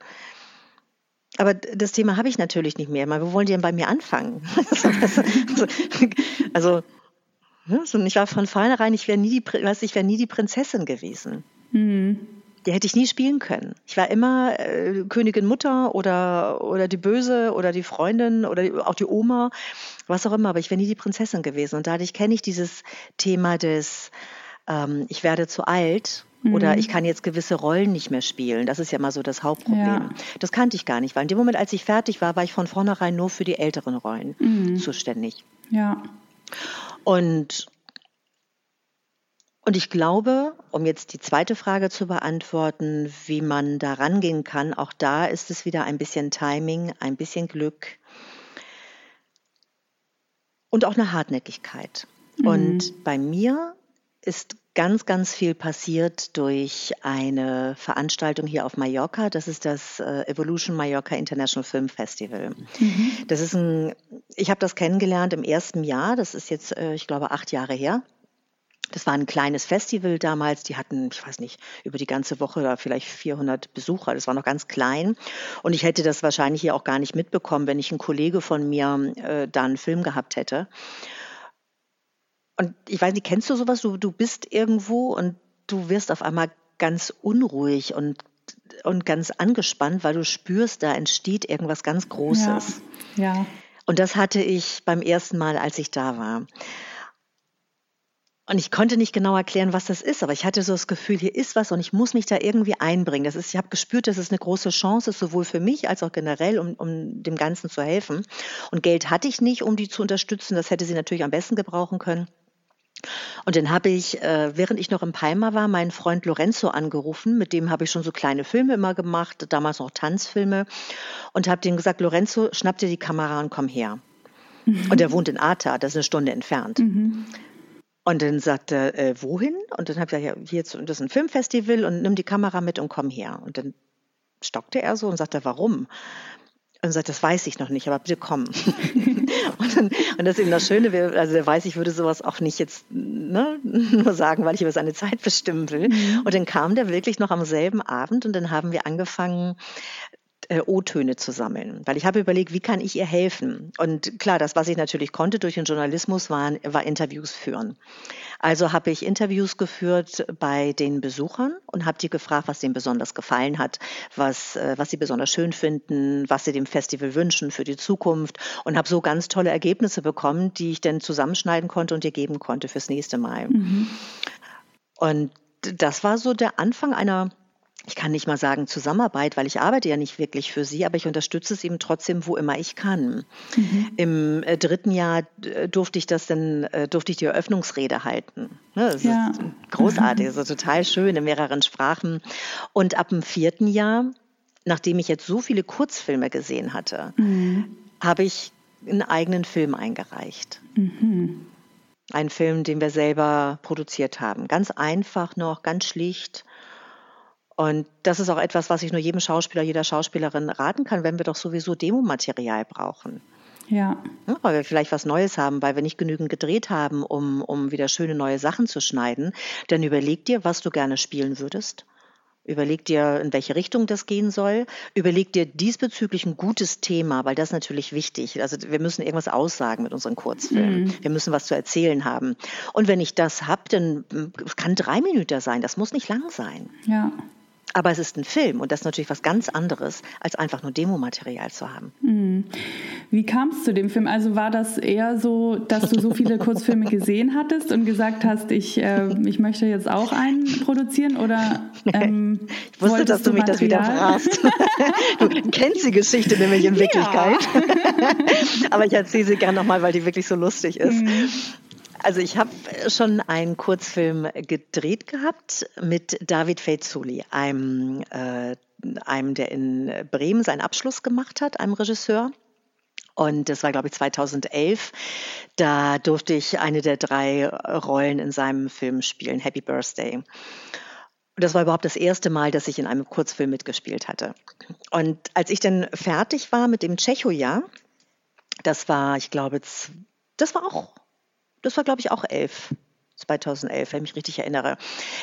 Aber das Thema habe ich natürlich nicht mehr. Wo wollen die denn bei mir anfangen? also, also, ich war von vornherein, ich wäre nie, die, ich wäre nie die Prinzessin gewesen. Mhm. Die hätte ich nie spielen können. Ich war immer äh, Königin Mutter oder, oder die Böse oder die Freundin oder die, auch die Oma, was auch immer, aber ich wäre nie die Prinzessin gewesen. Und dadurch kenne ich dieses Thema des, ähm, ich werde zu alt oder mhm. ich kann jetzt gewisse Rollen nicht mehr spielen. Das ist ja mal so das Hauptproblem. Ja. Das kannte ich gar nicht, weil in dem Moment, als ich fertig war, war ich von vornherein nur für die älteren Rollen mhm. zuständig. Ja. Und und ich glaube, um jetzt die zweite Frage zu beantworten, wie man da rangehen kann, auch da ist es wieder ein bisschen Timing, ein bisschen Glück und auch eine Hartnäckigkeit. Mhm. Und bei mir ist ganz, ganz viel passiert durch eine Veranstaltung hier auf Mallorca. Das ist das äh, Evolution Mallorca International Film Festival. Mhm. Das ist ein, ich habe das kennengelernt im ersten Jahr. Das ist jetzt, äh, ich glaube, acht Jahre her. Das war ein kleines Festival damals. Die hatten, ich weiß nicht, über die ganze Woche da vielleicht 400 Besucher. Das war noch ganz klein. Und ich hätte das wahrscheinlich hier auch gar nicht mitbekommen, wenn ich einen Kollege von mir äh, da einen Film gehabt hätte. Und ich weiß nicht, kennst du sowas? Du, du bist irgendwo und du wirst auf einmal ganz unruhig und, und ganz angespannt, weil du spürst, da entsteht irgendwas ganz Großes. Ja. ja. Und das hatte ich beim ersten Mal, als ich da war. Und ich konnte nicht genau erklären, was das ist, aber ich hatte so das Gefühl, hier ist was und ich muss mich da irgendwie einbringen. Das ist, ich habe gespürt, dass es eine große Chance ist, sowohl für mich als auch generell, um, um dem Ganzen zu helfen. Und Geld hatte ich nicht, um die zu unterstützen. Das hätte sie natürlich am besten gebrauchen können. Und dann habe ich, äh, während ich noch in Palma war, meinen Freund Lorenzo angerufen. Mit dem habe ich schon so kleine Filme immer gemacht, damals noch Tanzfilme. Und habe dem gesagt, Lorenzo, schnapp dir die Kamera und komm her. Mhm. Und er wohnt in Arta, das ist eine Stunde entfernt. Mhm. Und dann sagte er, äh, wohin? Und dann habe ich gesagt, ja, hier, das ist ein Filmfestival und nimm die Kamera mit und komm her. Und dann stockte er so und sagte, warum? Und sagt, das weiß ich noch nicht, aber bitte komm. und, dann, und das ist eben das Schöne, also er weiß, ich würde sowas auch nicht jetzt ne, nur sagen, weil ich über seine Zeit bestimmen will. Mhm. Und dann kam der wirklich noch am selben Abend und dann haben wir angefangen, äh, O-Töne zu sammeln, weil ich habe überlegt, wie kann ich ihr helfen? Und klar, das, was ich natürlich konnte durch den Journalismus, waren, war Interviews führen. Also habe ich Interviews geführt bei den Besuchern und habe die gefragt, was denen besonders gefallen hat, was, äh, was sie besonders schön finden, was sie dem Festival wünschen für die Zukunft und habe so ganz tolle Ergebnisse bekommen, die ich dann zusammenschneiden konnte und ihr geben konnte fürs nächste Mal. Mhm. Und das war so der Anfang einer ich kann nicht mal sagen Zusammenarbeit, weil ich arbeite ja nicht wirklich für sie, aber ich unterstütze es eben trotzdem, wo immer ich kann. Mhm. Im äh, dritten Jahr äh, durfte ich das dann, äh, durfte ich die Eröffnungsrede halten. Ne, das ja. ist großartig, mhm. also total schön in mehreren Sprachen. Und ab dem vierten Jahr, nachdem ich jetzt so viele Kurzfilme gesehen hatte, mhm. habe ich einen eigenen Film eingereicht. Mhm. Ein Film, den wir selber produziert haben. Ganz einfach noch, ganz schlicht und das ist auch etwas, was ich nur jedem Schauspieler, jeder Schauspielerin raten kann, wenn wir doch sowieso Demomaterial brauchen. Ja. ja. Weil wir vielleicht was Neues haben, weil wir nicht genügend gedreht haben, um, um wieder schöne neue Sachen zu schneiden. Dann überleg dir, was du gerne spielen würdest. Überleg dir, in welche Richtung das gehen soll. Überleg dir diesbezüglich ein gutes Thema, weil das ist natürlich wichtig. Also wir müssen irgendwas aussagen mit unseren Kurzfilmen. Mhm. Wir müssen was zu erzählen haben. Und wenn ich das habe, dann kann drei Minuten sein. Das muss nicht lang sein. Ja. Aber es ist ein Film und das ist natürlich was ganz anderes, als einfach nur Demomaterial zu haben. Mhm. Wie kam es zu dem Film? Also war das eher so, dass du so viele Kurzfilme gesehen hattest und gesagt hast, ich, äh, ich möchte jetzt auch einen produzieren? Oder ähm, ich wusste, dass du, du mich das wieder fragst. du kennst die Geschichte nämlich in Wirklichkeit. Ja. Aber ich erzähle sie gerne nochmal, weil die wirklich so lustig ist. Mhm. Also ich habe schon einen Kurzfilm gedreht gehabt mit David Fezuli, einem, äh, einem, der in Bremen seinen Abschluss gemacht hat, einem Regisseur. Und das war, glaube ich, 2011. Da durfte ich eine der drei Rollen in seinem Film spielen, Happy Birthday. Und das war überhaupt das erste Mal, dass ich in einem Kurzfilm mitgespielt hatte. Und als ich dann fertig war mit dem Tschechojahr, das war, ich glaube, das war auch das war, glaube ich, auch elf. 2011, wenn ich mich richtig erinnere.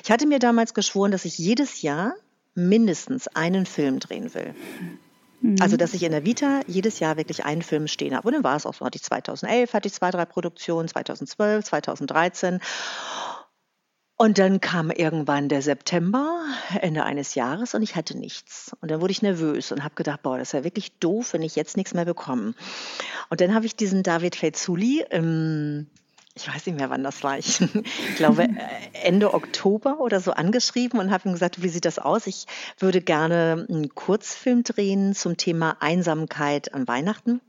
Ich hatte mir damals geschworen, dass ich jedes Jahr mindestens einen Film drehen will. Mhm. Also, dass ich in der Vita jedes Jahr wirklich einen Film stehen habe. Und dann war es auch so. Hatte ich 2011, hatte ich zwei, drei Produktionen, 2012, 2013. Und dann kam irgendwann der September, Ende eines Jahres, und ich hatte nichts. Und dann wurde ich nervös und habe gedacht, boah, das ist ja wirklich doof, wenn ich jetzt nichts mehr bekomme. Und dann habe ich diesen David Fezuli im ich weiß nicht mehr, wann das war. Ich glaube, äh, Ende Oktober oder so angeschrieben und habe ihm gesagt, wie sieht das aus? Ich würde gerne einen Kurzfilm drehen zum Thema Einsamkeit an Weihnachten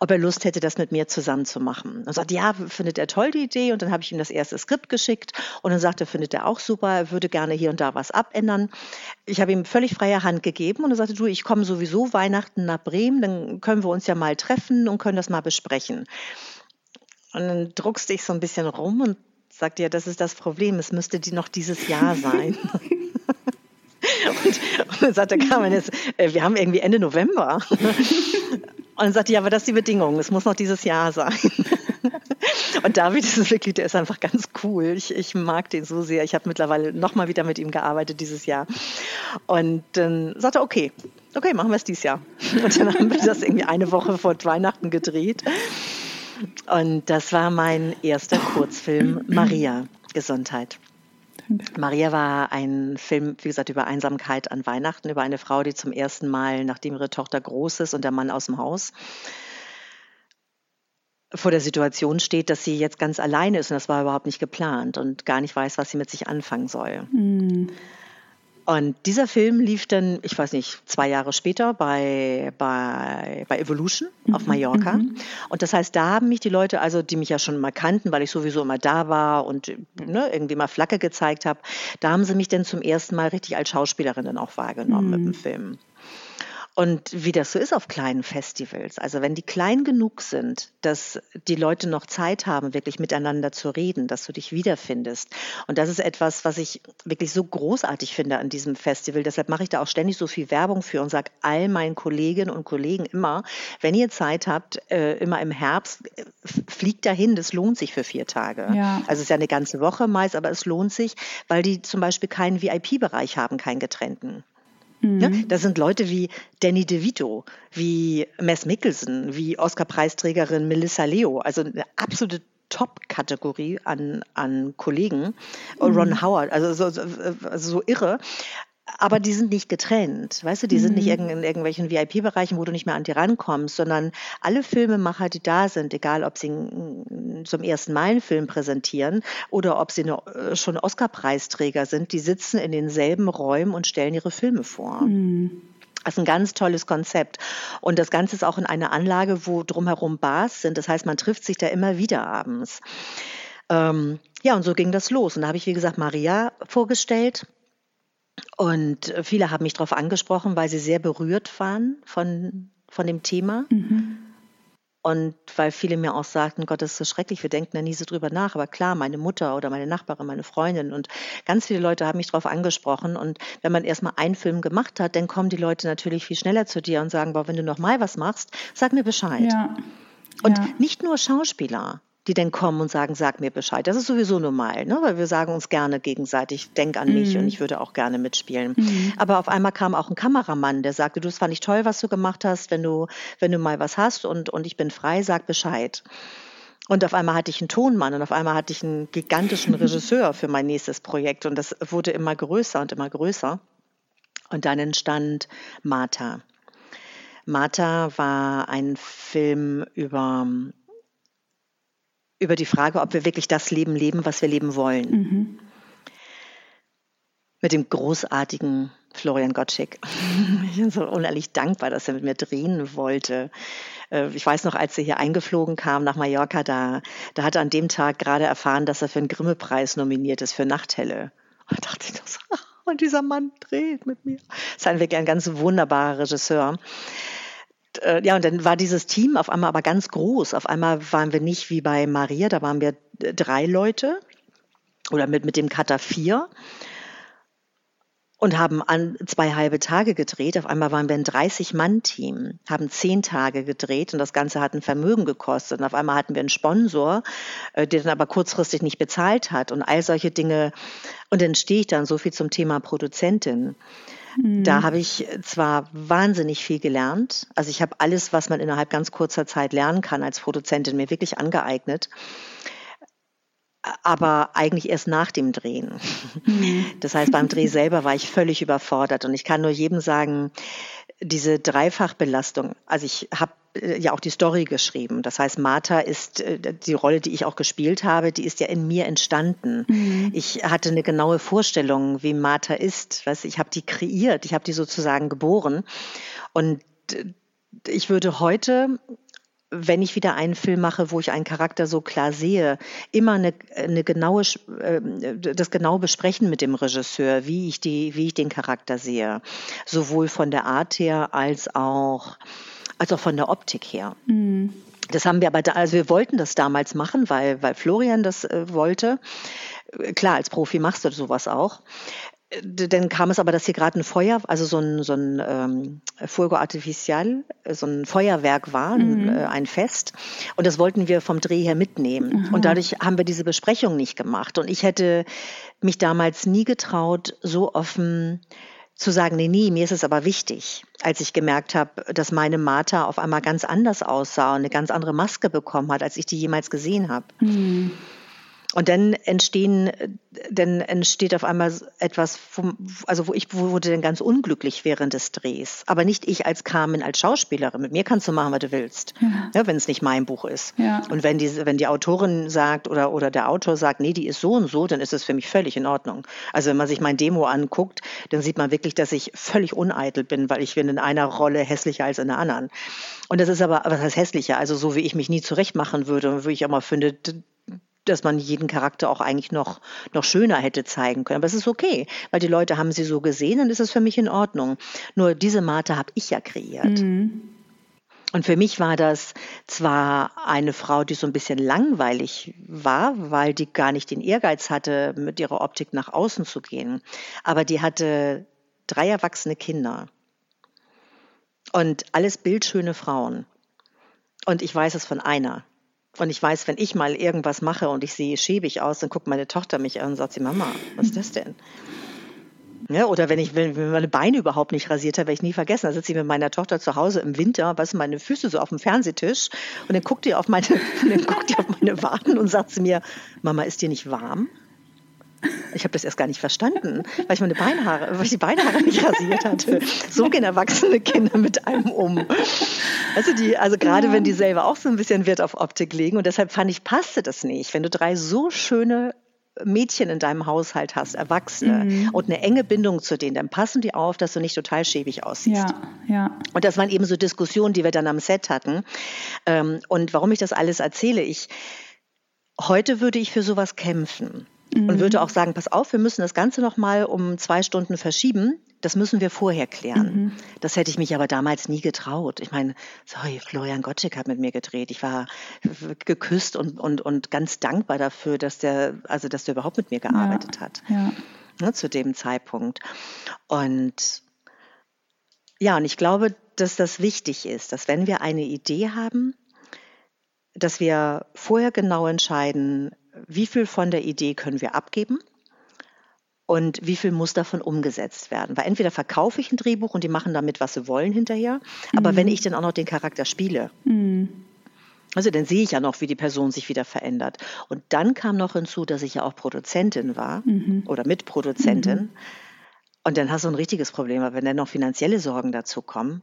ob er Lust hätte, das mit mir zusammen zu machen. Er sagt, ja, findet er toll die Idee. Und dann habe ich ihm das erste Skript geschickt und dann sagt er, findet er auch super, er würde gerne hier und da was abändern. Ich habe ihm völlig freie Hand gegeben und er sagte, du, ich komme sowieso Weihnachten nach Bremen, dann können wir uns ja mal treffen und können das mal besprechen. Und dann druckste ich so ein bisschen rum und sagte, ja, das ist das Problem, es müsste die noch dieses Jahr sein. und, und, dann sagte Carmen, jetzt, äh, wir haben irgendwie Ende November. Und dann sagte, ja, aber das ist die Bedingung, es muss noch dieses Jahr sein. Und David ist wirklich, der ist einfach ganz cool. Ich, ich mag den so sehr. Ich habe mittlerweile nochmal wieder mit ihm gearbeitet dieses Jahr. Und dann sagte er, okay, okay, machen wir es dieses Jahr. Und dann haben wir das irgendwie eine Woche vor Weihnachten gedreht. Und das war mein erster Kurzfilm Maria, Gesundheit. Maria war ein Film, wie gesagt, über Einsamkeit an Weihnachten, über eine Frau, die zum ersten Mal, nachdem ihre Tochter groß ist und der Mann aus dem Haus, vor der Situation steht, dass sie jetzt ganz alleine ist und das war überhaupt nicht geplant und gar nicht weiß, was sie mit sich anfangen soll. Mhm. Und dieser Film lief dann, ich weiß nicht, zwei Jahre später bei, bei, bei Evolution auf mhm, Mallorca. Mhm. Und das heißt, da haben mich die Leute, also die mich ja schon mal kannten, weil ich sowieso immer da war und ne, irgendwie mal Flagge gezeigt habe, da haben sie mich dann zum ersten Mal richtig als Schauspielerin dann auch wahrgenommen mhm. mit dem Film. Und wie das so ist auf kleinen Festivals, also wenn die klein genug sind, dass die Leute noch Zeit haben, wirklich miteinander zu reden, dass du dich wiederfindest. Und das ist etwas, was ich wirklich so großartig finde an diesem Festival. Deshalb mache ich da auch ständig so viel Werbung für und sage all meinen Kolleginnen und Kollegen immer, wenn ihr Zeit habt, äh, immer im Herbst, äh, fliegt dahin, das lohnt sich für vier Tage. Ja. Also es ist ja eine ganze Woche meist, aber es lohnt sich, weil die zum Beispiel keinen VIP-Bereich haben, keinen getrennten. Mhm. Das sind Leute wie Danny DeVito, wie Mess Mickelson, wie Oscar-Preisträgerin Melissa Leo, also eine absolute Top-Kategorie an, an Kollegen. Mhm. Ron Howard, also so, so, also so irre aber die sind nicht getrennt, weißt du, die sind nicht mhm. in irgendwelchen VIP-Bereichen, wo du nicht mehr an die rankommst, sondern alle Filmemacher, die da sind, egal ob sie zum ersten Mal einen Film präsentieren oder ob sie äh, schon Oscar-Preisträger sind, die sitzen in denselben Räumen und stellen ihre Filme vor. Mhm. Das ist ein ganz tolles Konzept. Und das Ganze ist auch in einer Anlage, wo drumherum Bars sind. Das heißt, man trifft sich da immer wieder abends. Ähm, ja, und so ging das los. Und da habe ich, wie gesagt, Maria vorgestellt. Und viele haben mich darauf angesprochen, weil sie sehr berührt waren von, von dem Thema. Mhm. Und weil viele mir auch sagten, Gott, das ist so schrecklich, wir denken da nie so drüber nach. Aber klar, meine Mutter oder meine Nachbarin, meine Freundin und ganz viele Leute haben mich darauf angesprochen. Und wenn man erstmal einen Film gemacht hat, dann kommen die Leute natürlich viel schneller zu dir und sagen, boah, wenn du noch mal was machst, sag mir Bescheid. Ja. Und ja. nicht nur Schauspieler die dann kommen und sagen, sag mir Bescheid. Das ist sowieso normal, ne? weil wir sagen uns gerne gegenseitig, denk an mich mhm. und ich würde auch gerne mitspielen. Mhm. Aber auf einmal kam auch ein Kameramann, der sagte, du, das fand ich toll, was du gemacht hast, wenn du, wenn du mal was hast und, und ich bin frei, sag Bescheid. Und auf einmal hatte ich einen Tonmann und auf einmal hatte ich einen gigantischen Regisseur für mein nächstes Projekt und das wurde immer größer und immer größer. Und dann entstand Martha. Martha war ein Film über über die Frage, ob wir wirklich das Leben leben, was wir leben wollen. Mhm. Mit dem großartigen Florian Gottschalk. Ich bin so unehrlich dankbar, dass er mit mir drehen wollte. Äh, ich weiß noch, als er hier eingeflogen kam nach Mallorca, da, da hat er an dem Tag gerade erfahren, dass er für einen Grimme-Preis nominiert ist für Nachthelle. Und da dachte ich so, und dieser Mann dreht mit mir. Das ist ein wirklich ein ganz wunderbarer Regisseur äh, ja, und dann war dieses Team auf einmal aber ganz groß. Auf einmal waren wir nicht wie bei Maria, da waren wir drei Leute oder mit, mit dem Cutter vier. Und haben an zwei halbe Tage gedreht. Auf einmal waren wir ein 30-Mann-Team, haben zehn Tage gedreht und das Ganze hat ein Vermögen gekostet. Und auf einmal hatten wir einen Sponsor, äh, der dann aber kurzfristig nicht bezahlt hat und all solche Dinge. Und dann stehe ich dann so viel zum Thema Produzentin. Da mhm. habe ich zwar wahnsinnig viel gelernt. Also ich habe alles, was man innerhalb ganz kurzer Zeit lernen kann als Produzentin, mir wirklich angeeignet aber eigentlich erst nach dem Drehen. Mhm. Das heißt, beim Dreh selber war ich völlig überfordert und ich kann nur jedem sagen, diese Dreifachbelastung, also ich habe äh, ja auch die Story geschrieben. Das heißt, Martha ist äh, die Rolle, die ich auch gespielt habe, die ist ja in mir entstanden. Mhm. Ich hatte eine genaue Vorstellung, wie Martha ist. Weißt, ich habe die kreiert, ich habe die sozusagen geboren. Und äh, ich würde heute wenn ich wieder einen Film mache, wo ich einen Charakter so klar sehe, immer eine, eine genaue, äh, das genaue besprechen mit dem Regisseur, wie ich die, wie ich den Charakter sehe, sowohl von der Art her als auch, als auch von der Optik her. Mhm. Das haben wir aber, da, also wir wollten das damals machen, weil, weil Florian das äh, wollte. Klar, als Profi machst du sowas auch dann kam es aber, dass hier gerade ein Feuer, also so ein, so ein ähm, Fuego Artificial, so ein Feuerwerk war, mhm. ein, äh, ein, Fest. Und das wollten wir vom Dreh her mitnehmen. Aha. Und dadurch haben wir diese Besprechung nicht gemacht. Und ich hätte mich damals nie getraut, so offen zu sagen, nee, nee, mir ist es aber wichtig, als ich gemerkt habe, dass meine Martha auf einmal ganz anders aussah und eine ganz andere Maske bekommen hat, als ich die jemals gesehen habe. Mhm. Und dann entstehen, dann entsteht auf einmal etwas, vom, also wo ich wurde dann ganz unglücklich während des Drehs. Aber nicht ich als Carmen, als Schauspielerin. Mit mir kannst du machen, was du willst, ja. Ja, wenn es nicht mein Buch ist. Ja. Und wenn die, wenn die Autorin sagt oder, oder der Autor sagt, nee, die ist so und so, dann ist es für mich völlig in Ordnung. Also wenn man sich mein Demo anguckt, dann sieht man wirklich, dass ich völlig uneitel bin, weil ich bin in einer Rolle hässlicher als in der anderen. Und das ist aber, was heißt hässlicher? Also so wie ich mich nie zurechtmachen würde und wie ich immer finde, dass man jeden Charakter auch eigentlich noch, noch schöner hätte zeigen können. Aber es ist okay, weil die Leute haben sie so gesehen, dann ist es für mich in Ordnung. Nur diese Mate habe ich ja kreiert. Mhm. Und für mich war das zwar eine Frau, die so ein bisschen langweilig war, weil die gar nicht den Ehrgeiz hatte, mit ihrer Optik nach außen zu gehen, aber die hatte drei erwachsene Kinder und alles bildschöne Frauen. Und ich weiß es von einer. Und ich weiß, wenn ich mal irgendwas mache und ich sehe schäbig aus, dann guckt meine Tochter mich an und sagt sie, Mama, was ist das denn? Ja, oder wenn ich wenn, meine Beine überhaupt nicht rasiert habe, werde ich nie vergessen. Da sitze ich mit meiner Tochter zu Hause im Winter, was meine Füße so auf dem Fernsehtisch und dann guckt die auf meine, dann guckt die auf meine Waden und sagt zu mir, Mama, ist dir nicht warm? Ich habe das erst gar nicht verstanden, weil ich meine Beinhaare, weil ich die Beinhaare nicht rasiert hatte. So gehen erwachsene Kinder mit einem um. Also die, also gerade ja. wenn die selber auch so ein bisschen Wert auf Optik legen und deshalb fand ich, passte das nicht. Wenn du drei so schöne Mädchen in deinem Haushalt hast, Erwachsene mhm. und eine enge Bindung zu denen, dann passen die auf, dass du nicht total schäbig aussiehst. Ja, ja. Und das waren eben so Diskussionen, die wir dann am Set hatten. Ähm, und warum ich das alles erzähle, ich heute würde ich für sowas kämpfen mhm. und würde auch sagen, pass auf, wir müssen das Ganze noch mal um zwei Stunden verschieben. Das müssen wir vorher klären. Mhm. Das hätte ich mich aber damals nie getraut. Ich meine, sorry, Florian Gottschick hat mit mir gedreht. Ich war geküsst und, und, und ganz dankbar dafür, dass der, also dass der überhaupt mit mir gearbeitet ja. hat. Ja. Ne, zu dem Zeitpunkt. Und ja, und ich glaube, dass das wichtig ist, dass wenn wir eine Idee haben, dass wir vorher genau entscheiden, wie viel von der Idee können wir abgeben und wie viel muss davon umgesetzt werden. Weil entweder verkaufe ich ein Drehbuch und die machen damit, was sie wollen hinterher, aber mhm. wenn ich dann auch noch den Charakter spiele, mhm. also dann sehe ich ja noch, wie die Person sich wieder verändert. Und dann kam noch hinzu, dass ich ja auch Produzentin war mhm. oder Mitproduzentin. Mhm. Und dann hast du ein richtiges Problem, weil wenn dann noch finanzielle Sorgen dazu kommen,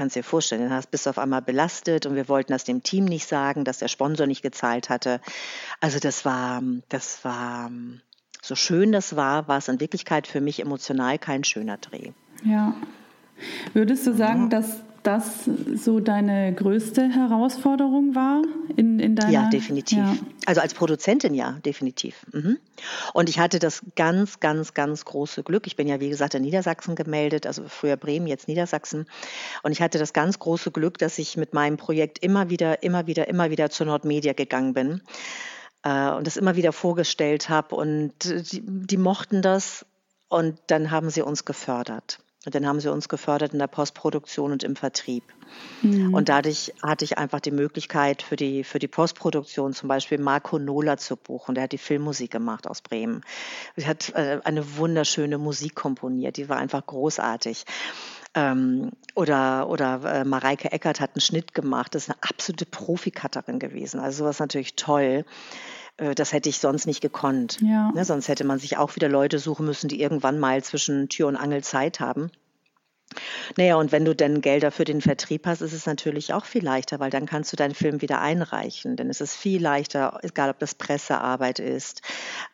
kannst dir vorstellen, dann bist du auf einmal belastet und wir wollten das dem Team nicht sagen, dass der Sponsor nicht gezahlt hatte. Also das war, das war, so schön das war, war es in Wirklichkeit für mich emotional kein schöner Dreh. Ja. Würdest du sagen, ja. dass das so deine größte Herausforderung war in, in deiner? Ja, definitiv. Ja. Also als Produzentin ja, definitiv. Mhm. Und ich hatte das ganz, ganz, ganz große Glück. Ich bin ja, wie gesagt, in Niedersachsen gemeldet, also früher Bremen, jetzt Niedersachsen. Und ich hatte das ganz große Glück, dass ich mit meinem Projekt immer wieder, immer wieder, immer wieder zur Nordmedia gegangen bin äh, und das immer wieder vorgestellt habe. Und die, die mochten das und dann haben sie uns gefördert. Und dann haben sie uns gefördert in der Postproduktion und im Vertrieb. Mhm. Und dadurch hatte ich einfach die Möglichkeit für die, für die Postproduktion zum Beispiel Marco Nola zu buchen. Der hat die Filmmusik gemacht aus Bremen. Er hat äh, eine wunderschöne Musik komponiert. Die war einfach großartig. Ähm, oder oder äh, Mareike Eckert hat einen Schnitt gemacht. Das ist eine absolute Profikatterin gewesen. Also sowas natürlich toll. Äh, das hätte ich sonst nicht gekonnt. Ja. Ne, sonst hätte man sich auch wieder Leute suchen müssen, die irgendwann mal zwischen Tür und Angel Zeit haben. Naja, und wenn du denn Gelder für den Vertrieb hast, ist es natürlich auch viel leichter, weil dann kannst du deinen Film wieder einreichen. Denn es ist viel leichter, egal ob das Pressearbeit ist,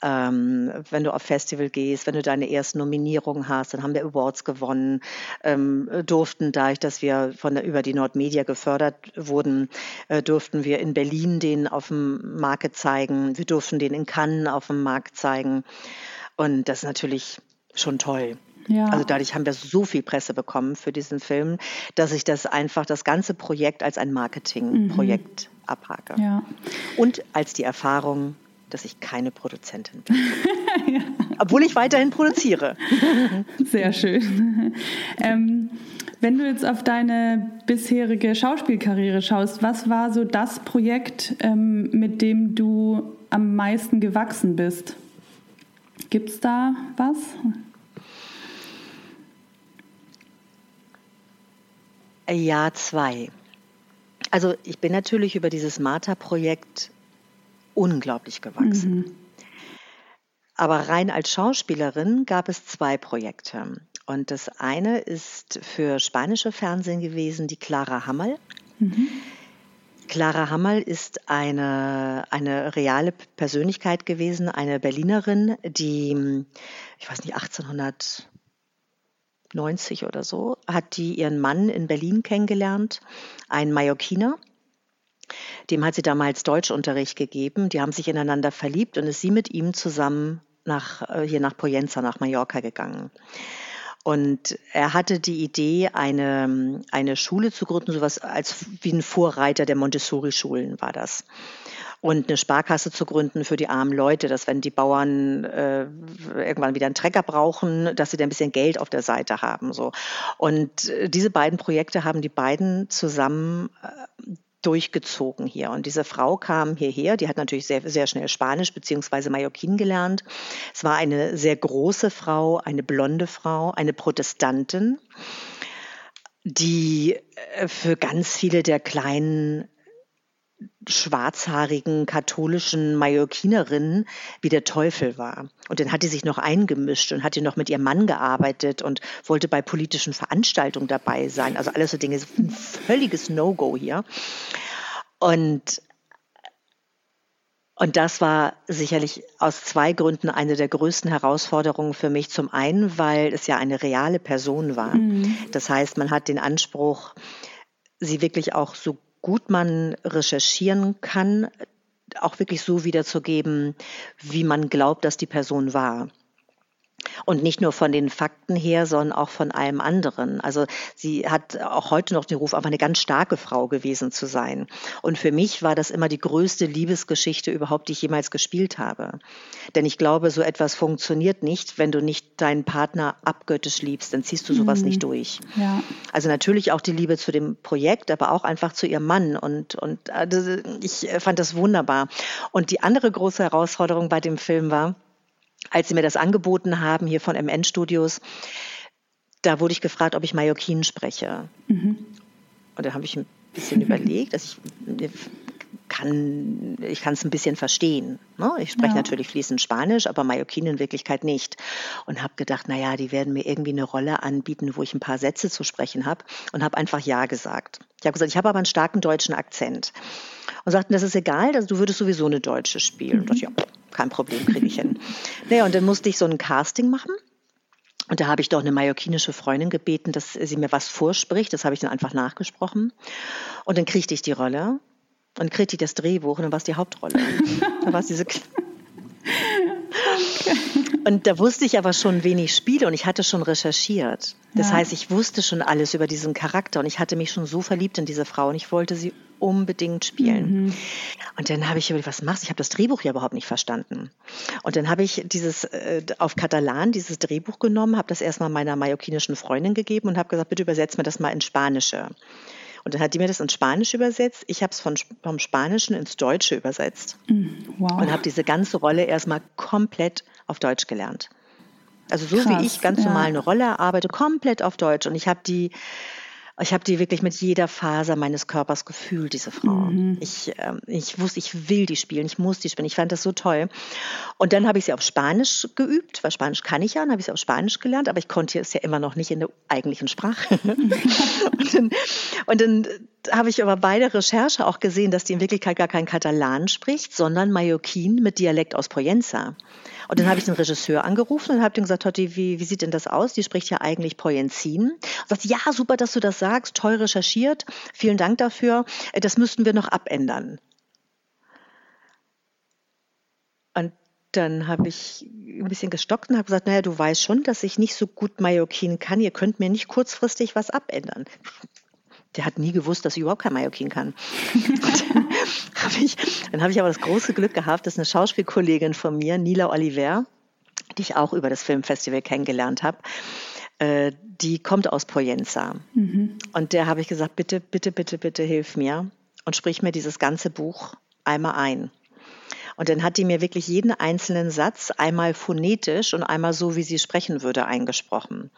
ähm, wenn du auf Festival gehst, wenn du deine ersten Nominierungen hast, dann haben wir Awards gewonnen, ähm, durften dadurch, dass wir von der, über die Nordmedia gefördert wurden, äh, durften wir in Berlin den auf dem Markt zeigen, wir durften den in Cannes auf dem Markt zeigen. Und das ist natürlich schon toll. Ja. Also dadurch haben wir so viel Presse bekommen für diesen Film, dass ich das einfach, das ganze Projekt als ein Marketingprojekt mhm. abhake. Ja. Und als die Erfahrung, dass ich keine Produzentin bin. ja. Obwohl ich weiterhin produziere. Sehr schön. Ähm, wenn du jetzt auf deine bisherige Schauspielkarriere schaust, was war so das Projekt, ähm, mit dem du am meisten gewachsen bist? Gibt es da was? Ja, zwei. Also ich bin natürlich über dieses Martha-Projekt unglaublich gewachsen. Mhm. Aber rein als Schauspielerin gab es zwei Projekte. Und das eine ist für spanische Fernsehen gewesen, die Clara Hammerl. Mhm. Clara Hammerl ist eine, eine reale Persönlichkeit gewesen, eine Berlinerin, die, ich weiß nicht, 1800 90 oder so, hat die ihren Mann in Berlin kennengelernt, einen Mallorquiner. Dem hat sie damals Deutschunterricht gegeben. Die haben sich ineinander verliebt und ist sie mit ihm zusammen nach, äh, hier nach Poyenza, nach Mallorca gegangen. Und er hatte die Idee, eine, eine Schule zu gründen, sowas als wie ein Vorreiter der Montessori-Schulen war das und eine Sparkasse zu gründen für die armen Leute, dass wenn die Bauern äh, irgendwann wieder einen Trecker brauchen, dass sie da ein bisschen Geld auf der Seite haben. So. Und äh, diese beiden Projekte haben die beiden zusammen äh, durchgezogen hier. Und diese Frau kam hierher, die hat natürlich sehr, sehr schnell Spanisch bzw. Mallorquin gelernt. Es war eine sehr große Frau, eine blonde Frau, eine Protestantin, die äh, für ganz viele der kleinen schwarzhaarigen katholischen Mallorquinerinnen wie der Teufel war. Und dann hat die sich noch eingemischt und hat noch mit ihrem Mann gearbeitet und wollte bei politischen Veranstaltungen dabei sein. Also alles so Dinge, ein völliges No-Go hier. Und und das war sicherlich aus zwei Gründen eine der größten Herausforderungen für mich. Zum einen, weil es ja eine reale Person war. Mhm. Das heißt, man hat den Anspruch, sie wirklich auch so gut man recherchieren kann, auch wirklich so wiederzugeben, wie man glaubt, dass die Person war. Und nicht nur von den Fakten her, sondern auch von allem anderen. Also sie hat auch heute noch den Ruf, einfach eine ganz starke Frau gewesen zu sein. Und für mich war das immer die größte Liebesgeschichte überhaupt, die ich jemals gespielt habe. Denn ich glaube, so etwas funktioniert nicht, wenn du nicht deinen Partner abgöttisch liebst, dann ziehst du sowas mhm. nicht durch. Ja. Also natürlich auch die Liebe zu dem Projekt, aber auch einfach zu ihrem Mann. Und, und also ich fand das wunderbar. Und die andere große Herausforderung bei dem Film war, als sie mir das angeboten haben hier von MN Studios, da wurde ich gefragt, ob ich Mallorquin spreche. Mhm. Und da habe ich ein bisschen überlegt, dass ich kann, ich kann es ein bisschen verstehen. Ne? Ich spreche ja. natürlich fließend Spanisch, aber Mallorquin in Wirklichkeit nicht. Und habe gedacht, naja, die werden mir irgendwie eine Rolle anbieten, wo ich ein paar Sätze zu sprechen habe und habe einfach Ja gesagt. Ich habe gesagt, ich habe aber einen starken deutschen Akzent. Und sagten, das ist egal, also du würdest sowieso eine Deutsche spielen. Mhm. Und dachte, ja, kein Problem, kriege ich hin. Naja, und dann musste ich so ein Casting machen. Und da habe ich doch eine mallorquinische Freundin gebeten, dass sie mir was vorspricht. Das habe ich dann einfach nachgesprochen. Und dann kriegte ich die Rolle und kriegte ich das Drehbuch und dann war es die Hauptrolle. da war es diese. Und da wusste ich aber schon, wen ich spiele und ich hatte schon recherchiert. Das ja. heißt, ich wusste schon alles über diesen Charakter und ich hatte mich schon so verliebt in diese Frau und ich wollte sie unbedingt spielen. Mhm. Und dann habe ich überlegt, was machst du? Ich habe das Drehbuch ja überhaupt nicht verstanden. Und dann habe ich dieses äh, auf Katalan dieses Drehbuch genommen, habe das erstmal meiner mallorquinischen Freundin gegeben und habe gesagt, bitte übersetzt mir das mal ins Spanische. Und dann hat die mir das ins Spanisch übersetzt. Ich habe es vom Spanischen ins Deutsche übersetzt. Mhm. Wow. Und habe diese ganze Rolle erstmal komplett auf Deutsch gelernt. Also so Krass, wie ich ganz ja. normal eine Rolle arbeite, komplett auf Deutsch. Und ich habe die ich habe die wirklich mit jeder Faser meines Körpers gefühlt, diese Frau. Mhm. Ich, ähm, ich wusste, ich will die spielen, ich muss die spielen. Ich fand das so toll. Und dann habe ich sie auf Spanisch geübt, weil Spanisch kann ich ja, dann habe ich sie auf Spanisch gelernt, aber ich konnte es ja immer noch nicht in der eigentlichen Sprache. und dann, und dann habe ich aber bei der Recherche auch gesehen, dass die in Wirklichkeit gar kein Katalan spricht, sondern Mallorquin mit Dialekt aus Poyenza. Und dann habe ich den Regisseur angerufen und habe ihm gesagt, Totti, wie, wie sieht denn das aus? Die spricht ja eigentlich Poyenzin. Und sagt, ja, super, dass du das sagst, toll recherchiert, vielen Dank dafür. Äh, das müssten wir noch abändern. Und dann habe ich ein bisschen gestockt und habe gesagt, naja, du weißt schon, dass ich nicht so gut Mallorquin kann. Ihr könnt mir nicht kurzfristig was abändern der hat nie gewusst, dass ich überhaupt kein Mallorquin kann. dann habe ich, hab ich aber das große Glück gehabt, dass eine Schauspielkollegin von mir, Nila Oliver, die ich auch über das Filmfestival kennengelernt habe, äh, die kommt aus Poyenza. Mhm. Und der habe ich gesagt, bitte, bitte, bitte, bitte hilf mir und sprich mir dieses ganze Buch einmal ein. Und dann hat die mir wirklich jeden einzelnen Satz einmal phonetisch und einmal so, wie sie sprechen würde, eingesprochen.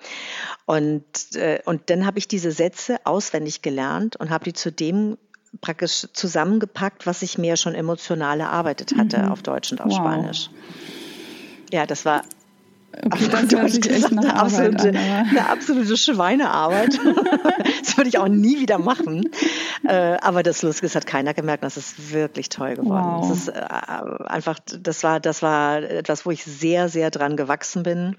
Und, äh, und dann habe ich diese Sätze auswendig gelernt und habe die zu dem praktisch zusammengepackt, was ich mir schon emotional erarbeitet hatte mhm. auf Deutsch und auf wow. Spanisch. Ja, das war Okay, das hört sich echt nach eine, absolute, an, eine absolute Schweinearbeit. das würde ich auch nie wieder machen. Äh, aber das Lustige ist, hat keiner gemerkt. Das ist wirklich toll geworden. Wow. Das ist äh, einfach, das war, das war etwas, wo ich sehr, sehr dran gewachsen bin.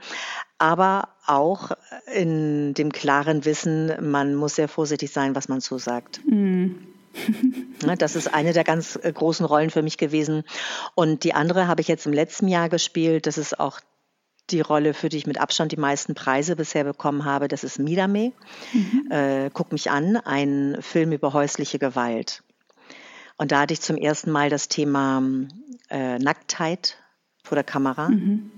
Aber auch in dem klaren Wissen, man muss sehr vorsichtig sein, was man zusagt. Mhm. Das ist eine der ganz äh, großen Rollen für mich gewesen. Und die andere habe ich jetzt im letzten Jahr gespielt. Das ist auch die Rolle, für die ich mit Abstand die meisten Preise bisher bekommen habe, das ist Midame. Mhm. Äh, Guck mich an, ein Film über häusliche Gewalt. Und da hatte ich zum ersten Mal das Thema äh, Nacktheit vor der Kamera. Mhm.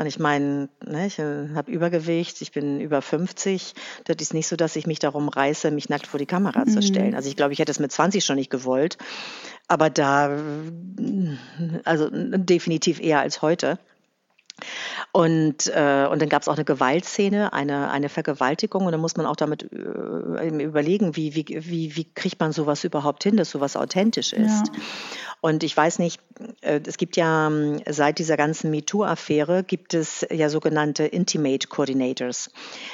Und ich meine, ne, ich äh, habe Übergewicht, ich bin über 50. Das ist nicht so, dass ich mich darum reiße, mich nackt vor die Kamera mhm. zu stellen. Also ich glaube, ich hätte es mit 20 schon nicht gewollt. Aber da, also definitiv eher als heute. Und, äh, und dann gab es auch eine Gewaltszene, eine, eine Vergewaltigung. Und dann muss man auch damit äh, überlegen, wie, wie, wie, wie kriegt man sowas überhaupt hin, dass sowas authentisch ist. Ja. Und ich weiß nicht, äh, es gibt ja ähm, seit dieser ganzen MeToo-Affäre gibt es ja sogenannte Intimate Coordinators.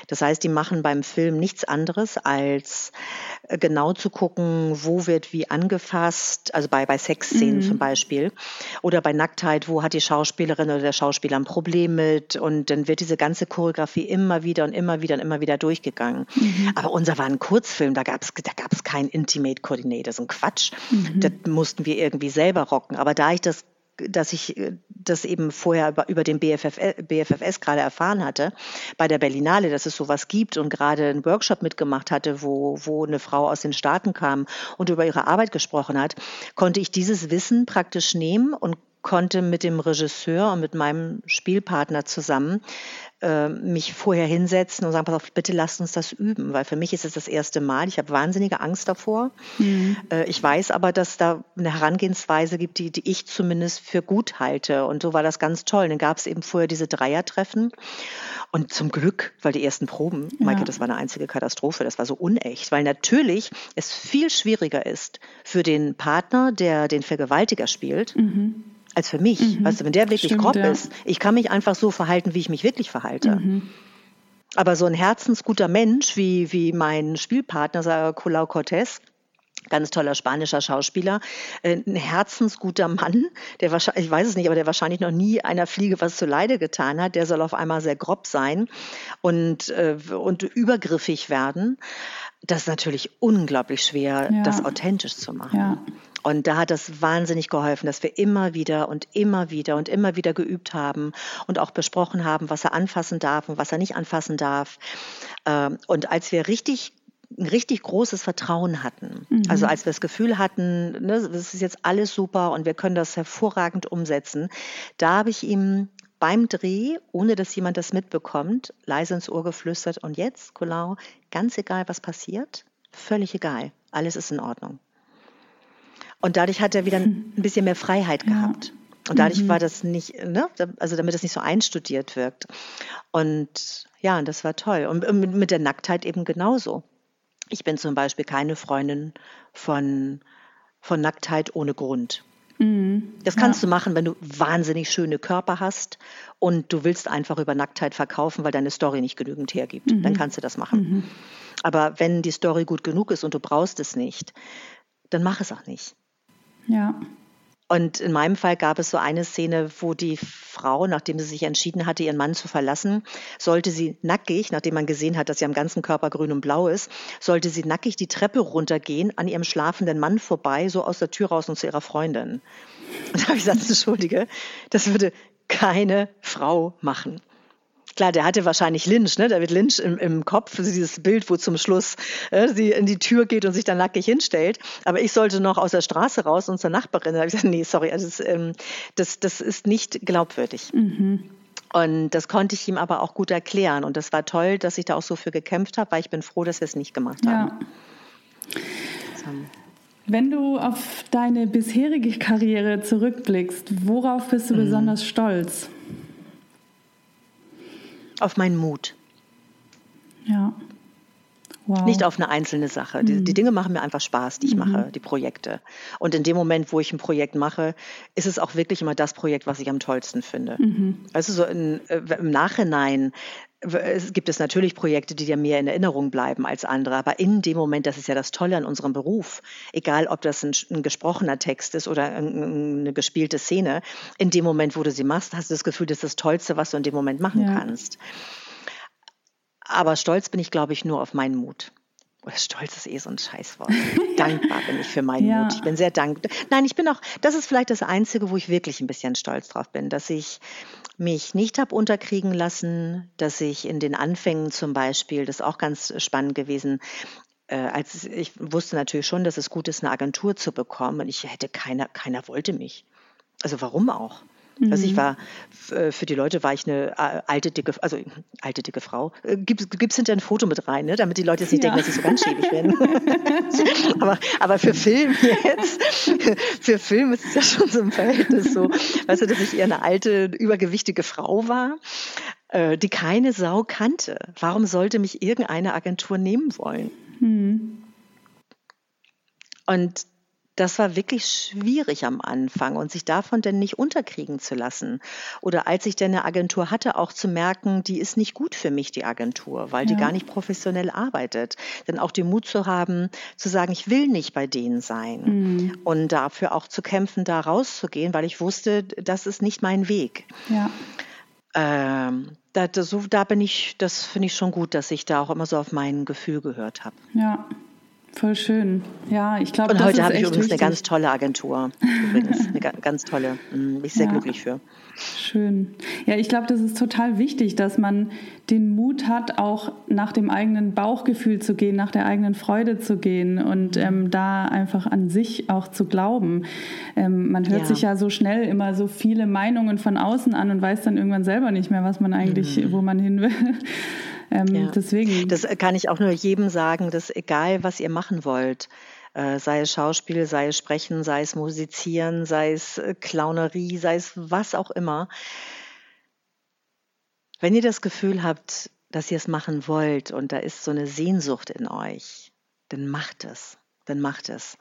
Das heißt, die machen beim Film nichts anderes als äh, genau zu gucken, wo wird wie angefasst, also bei, bei Sexszenen mhm. zum Beispiel oder bei Nacktheit, wo hat die Schauspielerin oder der Schauspieler ein Problem mit und dann wird diese ganze Choreografie immer wieder und immer wieder und immer wieder durchgegangen. Mhm. Aber unser war ein Kurzfilm, da gab es da gab's keinen Intimate Coordinator, so ein Quatsch. Mhm. Das mussten wir irgendwie selber rocken. Aber da ich das dass ich äh, das eben vorher über den BFF, BFFS gerade erfahren hatte, bei der Berlinale, dass es sowas gibt und gerade einen Workshop mitgemacht hatte, wo, wo eine Frau aus den Staaten kam und über ihre Arbeit gesprochen hat, konnte ich dieses Wissen praktisch nehmen und konnte mit dem Regisseur und mit meinem Spielpartner zusammen äh, mich vorher hinsetzen und sagen, pass auf, bitte lasst uns das üben, weil für mich ist es das erste Mal. Ich habe wahnsinnige Angst davor. Mhm. Äh, ich weiß aber, dass da eine Herangehensweise gibt, die, die ich zumindest für gut halte. Und so war das ganz toll. Dann gab es eben vorher diese Dreiertreffen. Und zum Glück, weil die ersten Proben, ja. Maike, das war eine einzige Katastrophe, das war so unecht, weil natürlich es viel schwieriger ist für den Partner, der den Vergewaltiger spielt, mhm als für mich. Mhm. Weißt du, wenn der wirklich Stimmt, grob ja. ist, ich kann mich einfach so verhalten, wie ich mich wirklich verhalte. Mhm. Aber so ein herzensguter Mensch wie, wie mein Spielpartner, Colau Cortez, ganz toller spanischer Schauspieler, äh, ein herzensguter Mann, der wahrscheinlich, ich weiß es nicht, aber der wahrscheinlich noch nie einer Fliege was zuleide getan hat, der soll auf einmal sehr grob sein und, äh, und übergriffig werden. Das ist natürlich unglaublich schwer, ja. das authentisch zu machen. Ja. Und da hat das wahnsinnig geholfen, dass wir immer wieder und immer wieder und immer wieder geübt haben und auch besprochen haben, was er anfassen darf und was er nicht anfassen darf. Ähm, und als wir richtig ein richtig großes Vertrauen hatten. Mhm. Also als wir das Gefühl hatten, ne, das ist jetzt alles super und wir können das hervorragend umsetzen, da habe ich ihm beim Dreh, ohne dass jemand das mitbekommt, leise ins Ohr geflüstert und jetzt, Colau, ganz egal, was passiert, völlig egal, alles ist in Ordnung. Und dadurch hat er wieder ein bisschen mehr Freiheit gehabt. Ja. Und dadurch mhm. war das nicht, ne, also damit das nicht so einstudiert wirkt. Und ja, das war toll. Und mit der Nacktheit eben genauso. Ich bin zum Beispiel keine Freundin von, von Nacktheit ohne Grund. Mhm. Das kannst ja. du machen, wenn du wahnsinnig schöne Körper hast und du willst einfach über Nacktheit verkaufen, weil deine Story nicht genügend hergibt. Mhm. Dann kannst du das machen. Mhm. Aber wenn die Story gut genug ist und du brauchst es nicht, dann mach es auch nicht. Ja. Und in meinem Fall gab es so eine Szene, wo die Frau, nachdem sie sich entschieden hatte, ihren Mann zu verlassen, sollte sie nackig, nachdem man gesehen hat, dass sie am ganzen Körper grün und blau ist, sollte sie nackig die Treppe runtergehen, an ihrem schlafenden Mann vorbei, so aus der Tür raus und zu ihrer Freundin. Und da habe ich gesagt, entschuldige, das würde keine Frau machen. Klar, der hatte wahrscheinlich Lynch, ne? David Lynch im, im Kopf, dieses Bild, wo zum Schluss äh, sie in die Tür geht und sich dann nackig hinstellt. Aber ich sollte noch aus der Straße raus und zur Nachbarin. Da habe ich gesagt, nee, sorry, also das, ähm, das, das ist nicht glaubwürdig. Mhm. Und das konnte ich ihm aber auch gut erklären. Und das war toll, dass ich da auch so für gekämpft habe, weil ich bin froh, dass wir es nicht gemacht haben. Ja. Wenn du auf deine bisherige Karriere zurückblickst, worauf bist du mhm. besonders stolz? Auf meinen Mut. Ja. Wow. Nicht auf eine einzelne Sache. Mhm. Die, die, Dinge machen mir einfach Spaß, die ich mhm. mache, die Projekte. Und in dem Moment, wo ich ein Projekt mache, ist es auch wirklich immer das Projekt, was ich am tollsten finde. Mhm. Also so in, äh, im Nachhinein es gibt es natürlich Projekte, die dir mehr in Erinnerung bleiben als andere, aber in dem Moment, das ist ja das Tolle an unserem Beruf, egal ob das ein, ein gesprochener Text ist oder ein, eine gespielte Szene, in dem Moment, wo du sie machst, hast du das Gefühl, das ist das Tollste, was du in dem Moment machen ja. kannst. Aber stolz bin ich, glaube ich, nur auf meinen Mut. Oder stolz ist eh so ein Scheißwort. Dankbar bin ich für meinen ja. Mut. Ich bin sehr dankbar. Nein, ich bin auch, das ist vielleicht das Einzige, wo ich wirklich ein bisschen stolz drauf bin, dass ich mich nicht habe unterkriegen lassen, dass ich in den Anfängen zum Beispiel, das ist auch ganz spannend gewesen, äh, als ich wusste natürlich schon, dass es gut ist, eine Agentur zu bekommen. Und ich hätte keiner, keiner wollte mich. Also warum auch? Also ich mhm. war, äh, für die Leute war ich eine äh, alte, dicke, also alte, dicke Frau. Äh, Gibt es hinter ein Foto mit rein, ne? damit die Leute jetzt nicht ja. denken, dass ich so ganz schäbig bin. aber, aber für Film jetzt, für Film ist es ja schon so ein Verhältnis so, weißt du, dass ich eher eine alte, übergewichtige Frau war, die keine Sau kannte. Warum sollte mich irgendeine Agentur nehmen wollen? Mhm. Und das war wirklich schwierig am Anfang und sich davon denn nicht unterkriegen zu lassen. Oder als ich denn eine Agentur hatte, auch zu merken, die ist nicht gut für mich, die Agentur, weil ja. die gar nicht professionell arbeitet. Denn auch den Mut zu haben, zu sagen, ich will nicht bei denen sein. Mhm. Und dafür auch zu kämpfen, da rauszugehen, weil ich wusste, das ist nicht mein Weg. Ja. Ähm, da, so, da bin ich, das finde ich schon gut, dass ich da auch immer so auf mein Gefühl gehört habe. Ja. Voll schön. Ja, ich glaube, Und heute habe ich übrigens wichtig. eine ganz tolle Agentur. Übrigens, eine ganz tolle. Bin ich sehr ja. glücklich für. Schön. Ja, ich glaube, das ist total wichtig, dass man den Mut hat, auch nach dem eigenen Bauchgefühl zu gehen, nach der eigenen Freude zu gehen und mhm. ähm, da einfach an sich auch zu glauben. Ähm, man hört ja. sich ja so schnell immer so viele Meinungen von außen an und weiß dann irgendwann selber nicht mehr, was man eigentlich, mhm. wo man hin will. Ähm, ja. Deswegen. Das kann ich auch nur jedem sagen, dass egal, was ihr machen wollt, äh, sei es Schauspiel, sei es Sprechen, sei es Musizieren, sei es äh, Clownerie, sei es was auch immer, wenn ihr das Gefühl habt, dass ihr es machen wollt und da ist so eine Sehnsucht in euch, dann macht es, dann macht es.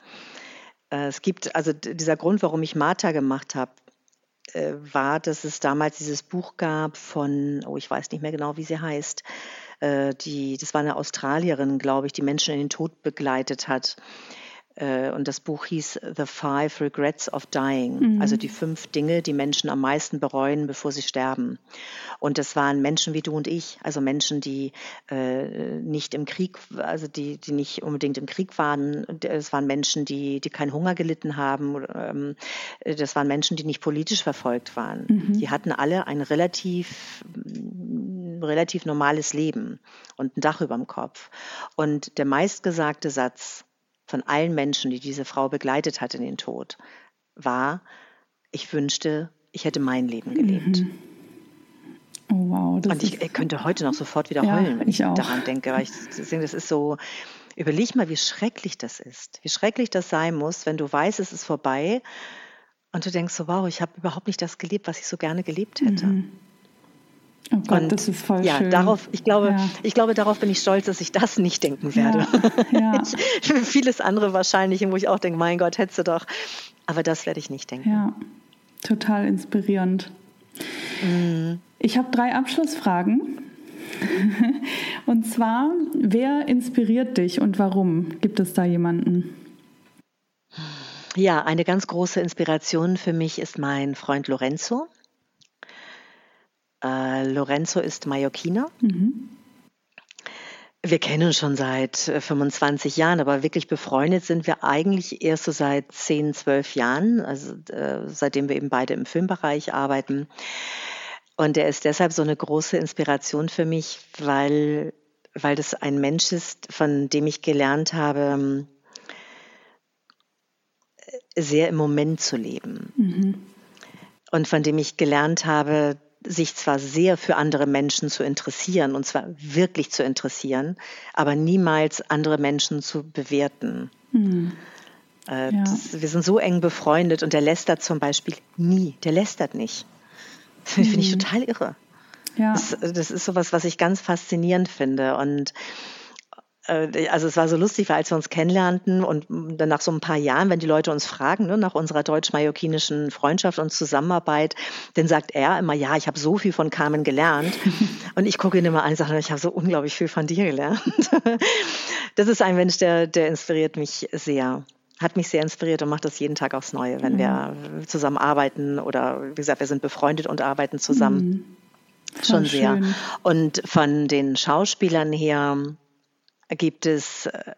Äh, es gibt also dieser Grund, warum ich Martha gemacht habe, äh, war, dass es damals dieses Buch gab von, oh, ich weiß nicht mehr genau, wie sie heißt, äh, die, das war eine Australierin, glaube ich, die Menschen in den Tod begleitet hat. Äh, und das Buch hieß The Five Regrets of Dying, mhm. also die fünf Dinge, die Menschen am meisten bereuen, bevor sie sterben. Und das waren Menschen wie du und ich, also Menschen, die äh, nicht im Krieg, also die, die nicht unbedingt im Krieg waren. Es waren Menschen, die, die keinen Hunger gelitten haben. Ähm, das waren Menschen, die nicht politisch verfolgt waren. Mhm. Die hatten alle ein relativ relativ normales Leben und ein Dach über dem Kopf. Und der meistgesagte Satz, von allen Menschen, die diese Frau begleitet hat in den Tod, war, ich wünschte, ich hätte mein Leben gelebt. Mhm. Oh, wow. Und ich, ich, könnte heute noch sofort wieder ja, heulen, wenn ich, ich daran denke. Weil ich das ist so, überleg mal, wie schrecklich das ist. Wie schrecklich das sein muss, wenn du weißt, es ist vorbei und du denkst so, wow, ich habe überhaupt nicht das gelebt, was ich so gerne gelebt hätte. Mhm. Oh Gott, und das ist voll ja, schön. darauf, ich glaube, ja. ich glaube, darauf bin ich stolz, dass ich das nicht denken werde. Ja, ja. Ich, vieles andere wahrscheinlich, wo ich auch denke, mein Gott, hättest du doch. Aber das werde ich nicht denken. Ja, total inspirierend. Mhm. Ich habe drei Abschlussfragen. und zwar, wer inspiriert dich und warum? Gibt es da jemanden? Ja, eine ganz große Inspiration für mich ist mein Freund Lorenzo. Äh, Lorenzo ist Mallorquiner. Mhm. Wir kennen uns schon seit 25 äh, Jahren, aber wirklich befreundet sind wir eigentlich erst so seit 10, 12 Jahren, also äh, seitdem wir eben beide im Filmbereich arbeiten. Und er ist deshalb so eine große Inspiration für mich, weil, weil das ein Mensch ist, von dem ich gelernt habe, sehr im Moment zu leben. Mhm. Und von dem ich gelernt habe, sich zwar sehr für andere Menschen zu interessieren, und zwar wirklich zu interessieren, aber niemals andere Menschen zu bewerten. Mhm. Äh, ja. das, wir sind so eng befreundet und der lästert zum Beispiel nie. Der lästert nicht. Das mhm. finde ich total irre. Ja. Das, das ist sowas, was ich ganz faszinierend finde. Und also es war so lustig, weil als wir uns kennenlernten und dann nach so ein paar Jahren, wenn die Leute uns fragen, ne, nach unserer deutsch-mallorquinischen Freundschaft und Zusammenarbeit, dann sagt er immer, ja, ich habe so viel von Carmen gelernt. und ich gucke ihn immer an und sage, ich habe so unglaublich viel von dir gelernt. das ist ein Mensch, der, der inspiriert mich sehr hat mich sehr inspiriert und macht das jeden Tag aufs Neue, wenn mhm. wir zusammen arbeiten oder wie gesagt, wir sind befreundet und arbeiten zusammen. Mhm. Schon sehr. Schön. Und von den Schauspielern her, gibt es, äh,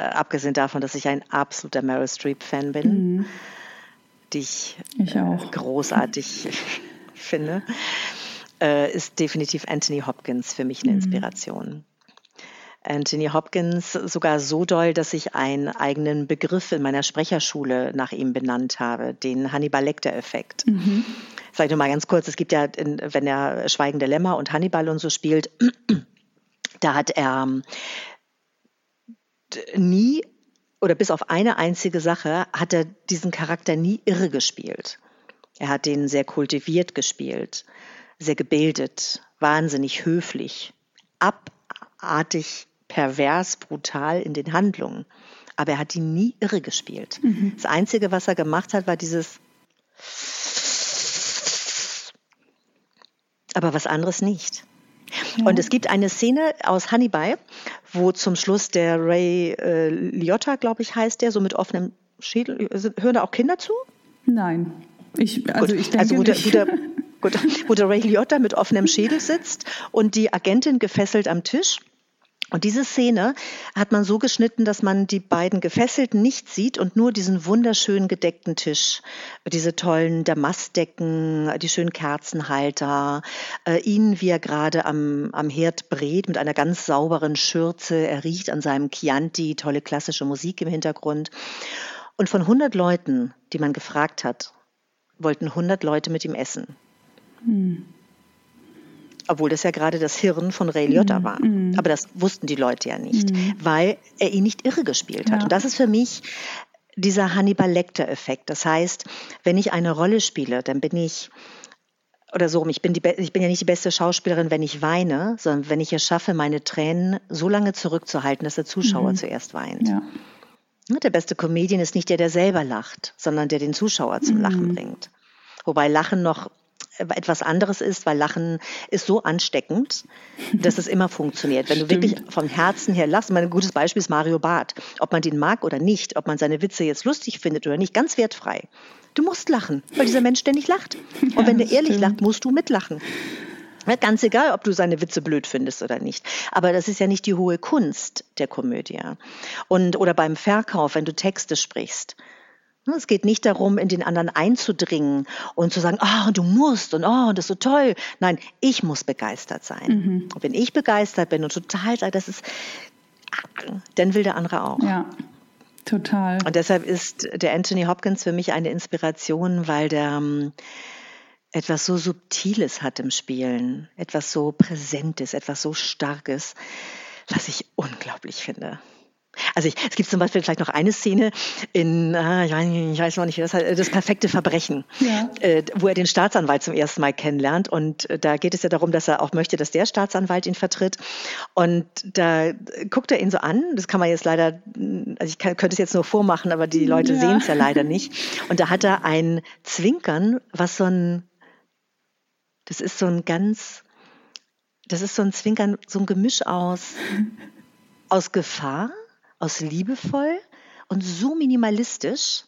abgesehen davon, dass ich ein absoluter Meryl Streep-Fan bin, mhm. die ich, ich äh, großartig finde, äh, ist definitiv Anthony Hopkins für mich eine mhm. Inspiration. Anthony Hopkins sogar so doll, dass ich einen eigenen Begriff in meiner Sprecherschule nach ihm benannt habe, den Hannibal Lecter-Effekt. Mhm. Sag ich nur mal ganz kurz, es gibt ja, wenn er Schweigende Lämmer und Hannibal und so spielt, da hat er nie oder bis auf eine einzige Sache hat er diesen Charakter nie irre gespielt. Er hat den sehr kultiviert gespielt, sehr gebildet, wahnsinnig höflich, abartig, pervers, brutal in den Handlungen. Aber er hat ihn nie irre gespielt. Mhm. Das Einzige, was er gemacht hat, war dieses aber was anderes nicht. Und es gibt eine Szene aus Hannibal, wo zum Schluss der Ray äh, Liotta, glaube ich, heißt der, so mit offenem Schädel. Hören da auch Kinder zu? Nein. Ich, also Gut. ich denke also wo der, wo der, Gut, wo der Ray Liotta mit offenem Schädel sitzt und die Agentin gefesselt am Tisch. Und diese Szene hat man so geschnitten, dass man die beiden Gefesselten nicht sieht und nur diesen wunderschön gedeckten Tisch, diese tollen Damastdecken, die schönen Kerzenhalter, äh, ihn, wie er gerade am, am Herd brät mit einer ganz sauberen Schürze. Er riecht an seinem Chianti, tolle klassische Musik im Hintergrund. Und von 100 Leuten, die man gefragt hat, wollten 100 Leute mit ihm essen. Hm obwohl das ja gerade das Hirn von Ray Liotta mm, war. Mm. Aber das wussten die Leute ja nicht, mm. weil er ihn nicht irre gespielt hat. Ja. Und das ist für mich dieser Hannibal Lecter-Effekt. Das heißt, wenn ich eine Rolle spiele, dann bin ich oder so, ich bin, die, ich bin ja nicht die beste Schauspielerin, wenn ich weine, sondern wenn ich es schaffe, meine Tränen so lange zurückzuhalten, dass der Zuschauer mhm. zuerst weint. Ja. Der beste Comedian ist nicht der, der selber lacht, sondern der den Zuschauer zum mhm. Lachen bringt. Wobei Lachen noch etwas anderes ist, weil Lachen ist so ansteckend, dass es immer funktioniert. Wenn du wirklich vom Herzen her lachst, mein gutes Beispiel ist Mario Barth. Ob man den mag oder nicht, ob man seine Witze jetzt lustig findet oder nicht, ganz wertfrei. Du musst lachen, weil dieser Mensch ständig lacht. Und ja, wenn der ehrlich stimmt. lacht, musst du mitlachen. Ganz egal, ob du seine Witze blöd findest oder nicht. Aber das ist ja nicht die hohe Kunst der Komödie. Und, oder beim Verkauf, wenn du Texte sprichst. Ne, es geht nicht darum, in den anderen einzudringen und zu sagen, ah, oh, du musst und oh, das ist so toll. Nein, ich muss begeistert sein. Mhm. Und wenn ich begeistert bin und total sage, das ist, dann will der andere auch. Ja. Total. Und deshalb ist der Anthony Hopkins für mich eine Inspiration, weil der ähm, etwas so Subtiles hat im Spielen, etwas so Präsentes, etwas so Starkes, was ich unglaublich finde. Also ich, es gibt zum Beispiel vielleicht noch eine Szene in, äh, ich, weiß, ich weiß noch nicht, das, das perfekte Verbrechen, ja. äh, wo er den Staatsanwalt zum ersten Mal kennenlernt. Und äh, da geht es ja darum, dass er auch möchte, dass der Staatsanwalt ihn vertritt. Und da guckt er ihn so an. Das kann man jetzt leider, also ich kann, könnte es jetzt nur vormachen, aber die Leute ja. sehen es ja leider nicht. Und da hat er ein Zwinkern, was so ein, das ist so ein ganz, das ist so ein Zwinkern, so ein Gemisch aus, aus Gefahr aus liebevoll und so minimalistisch,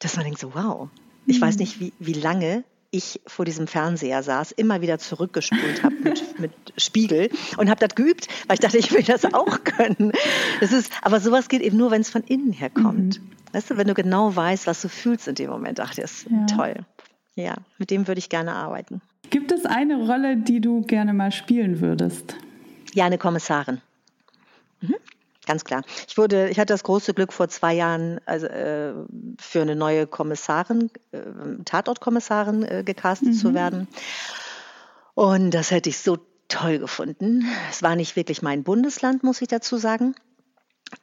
dass man denkt so, wow, ich weiß mhm. nicht, wie, wie lange ich vor diesem Fernseher saß, immer wieder zurückgespult habe mit, mit Spiegel und habe das geübt, weil ich dachte, ich will das auch können. Das ist, aber sowas geht eben nur, wenn es von innen her kommt. Mhm. Weißt du, wenn du genau weißt, was du fühlst in dem Moment, ach, das ist ja. toll. Ja, mit dem würde ich gerne arbeiten. Gibt es eine Rolle, die du gerne mal spielen würdest? Ja, eine Kommissarin. Mhm. Ganz klar. Ich wurde, ich hatte das große Glück, vor zwei Jahren also, äh, für eine neue Kommissarin, äh, Tatortkommissarin äh, gecastet mhm. zu werden. Und das hätte ich so toll gefunden. Es war nicht wirklich mein Bundesland, muss ich dazu sagen.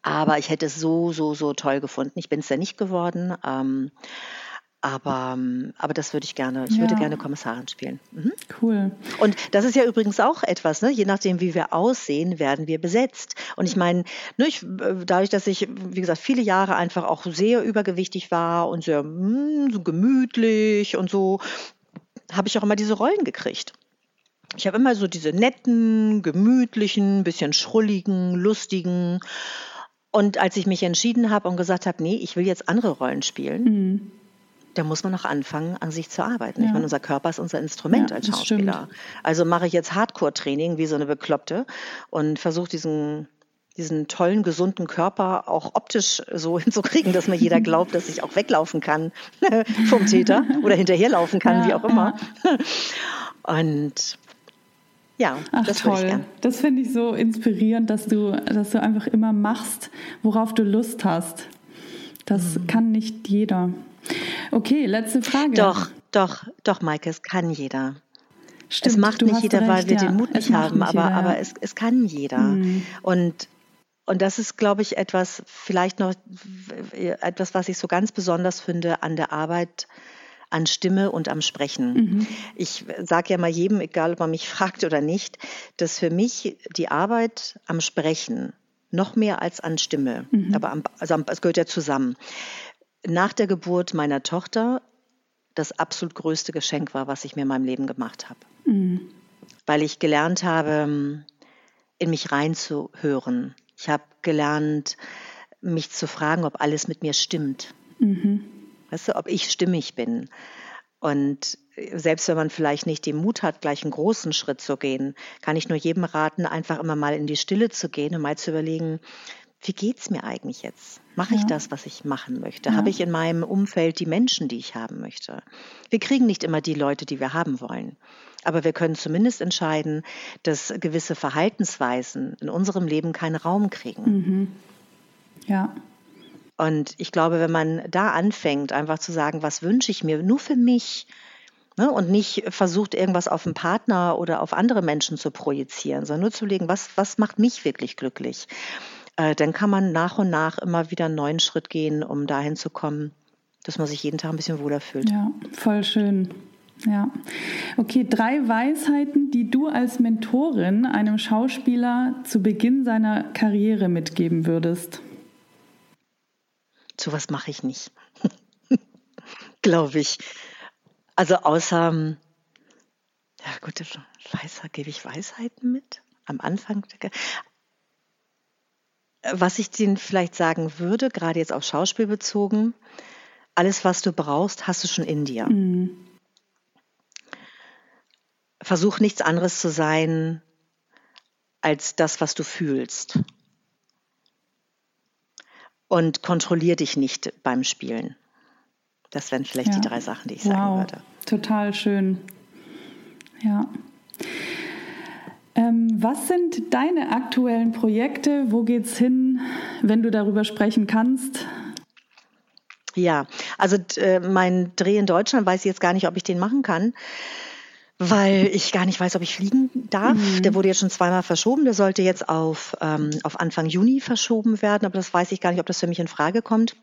Aber ich hätte es so, so, so toll gefunden. Ich bin es ja nicht geworden. Ähm, aber, ähm, aber das würde ich gerne, ich ja. würde gerne Kommissarin spielen. Mhm. Cool. Und das ist ja übrigens auch etwas, ne? je nachdem, wie wir aussehen, werden wir besetzt. Und ich meine, ne, ich, äh, dadurch, dass ich, wie gesagt, viele Jahre einfach auch sehr übergewichtig war und sehr mh, hm, so gemütlich und so, habe ich auch immer diese Rollen gekriegt. Ich habe immer so diese netten, gemütlichen, bisschen schrulligen, lustigen. Und als ich mich entschieden habe und gesagt habe, nee, ich will jetzt andere Rollen spielen, mhm da muss man auch anfangen, an sich zu arbeiten. Ja. Ich meine, unser Körper ist unser Instrument ja, als Schauspieler. Also mache ich jetzt Hardcore-Training wie so eine Bekloppte und versuche diesen diesen tollen, gesunden Körper auch optisch so hinzukriegen, dass mir jeder glaubt, dass ich auch weglaufen kann vom Täter oder hinterherlaufen kann, ja, wie auch immer. Und ja, Ach, das toll. Das finde ich so inspirierend, dass du, dass du einfach immer machst, worauf du Lust hast. Das mhm. kann nicht jeder. Okay, letzte Frage. Doch, doch, doch, Maike, es kann jeder. Stimmt, es macht nicht jeder, recht, weil wir ja. den Mut nicht haben, aber, jeder, aber es, es kann jeder. Mhm. Und und das ist, glaube ich, etwas, vielleicht noch etwas, was ich so ganz besonders finde an der Arbeit an Stimme und am Sprechen. Mhm. Ich sage ja mal jedem, egal ob man mich fragt oder nicht, dass für mich die Arbeit am Sprechen noch mehr als an Stimme, mhm. aber am, also es gehört ja zusammen, nach der Geburt meiner Tochter das absolut größte Geschenk war, was ich mir in meinem Leben gemacht habe. Mhm. Weil ich gelernt habe, in mich reinzuhören. Ich habe gelernt, mich zu fragen, ob alles mit mir stimmt. Mhm. Weißt du, ob ich stimmig bin. Und selbst wenn man vielleicht nicht den Mut hat, gleich einen großen Schritt zu gehen, kann ich nur jedem raten, einfach immer mal in die Stille zu gehen und mal zu überlegen, wie geht's mir eigentlich jetzt? Mache ich ja. das, was ich machen möchte? Ja. Habe ich in meinem Umfeld die Menschen, die ich haben möchte? Wir kriegen nicht immer die Leute, die wir haben wollen. Aber wir können zumindest entscheiden, dass gewisse Verhaltensweisen in unserem Leben keinen Raum kriegen. Mhm. Ja. Und ich glaube, wenn man da anfängt, einfach zu sagen, was wünsche ich mir nur für mich, ne, und nicht versucht, irgendwas auf den Partner oder auf andere Menschen zu projizieren, sondern nur zu legen, was, was macht mich wirklich glücklich? Äh, dann kann man nach und nach immer wieder einen neuen Schritt gehen, um dahin zu kommen, dass man sich jeden Tag ein bisschen wohler fühlt. Ja, voll schön. Ja. Okay, drei Weisheiten, die du als Mentorin einem Schauspieler zu Beginn seiner Karriere mitgeben würdest. So was mache ich nicht. Glaube ich. Also außer gute Weisheit, gebe ich Weisheiten mit? Am Anfang. Was ich Ihnen vielleicht sagen würde, gerade jetzt auf Schauspiel bezogen, alles, was du brauchst, hast du schon in dir. Mhm. Versuch nichts anderes zu sein als das, was du fühlst. Und kontrollier dich nicht beim Spielen. Das wären vielleicht ja. die drei Sachen, die ich wow. sagen würde. Total schön. Ja. Ähm, was sind deine aktuellen Projekte? Wo geht's hin, wenn du darüber sprechen kannst? Ja, also äh, mein Dreh in Deutschland weiß ich jetzt gar nicht, ob ich den machen kann, weil ich gar nicht weiß, ob ich fliegen darf. Mhm. Der wurde jetzt schon zweimal verschoben. Der sollte jetzt auf, ähm, auf Anfang Juni verschoben werden, aber das weiß ich gar nicht, ob das für mich in Frage kommt.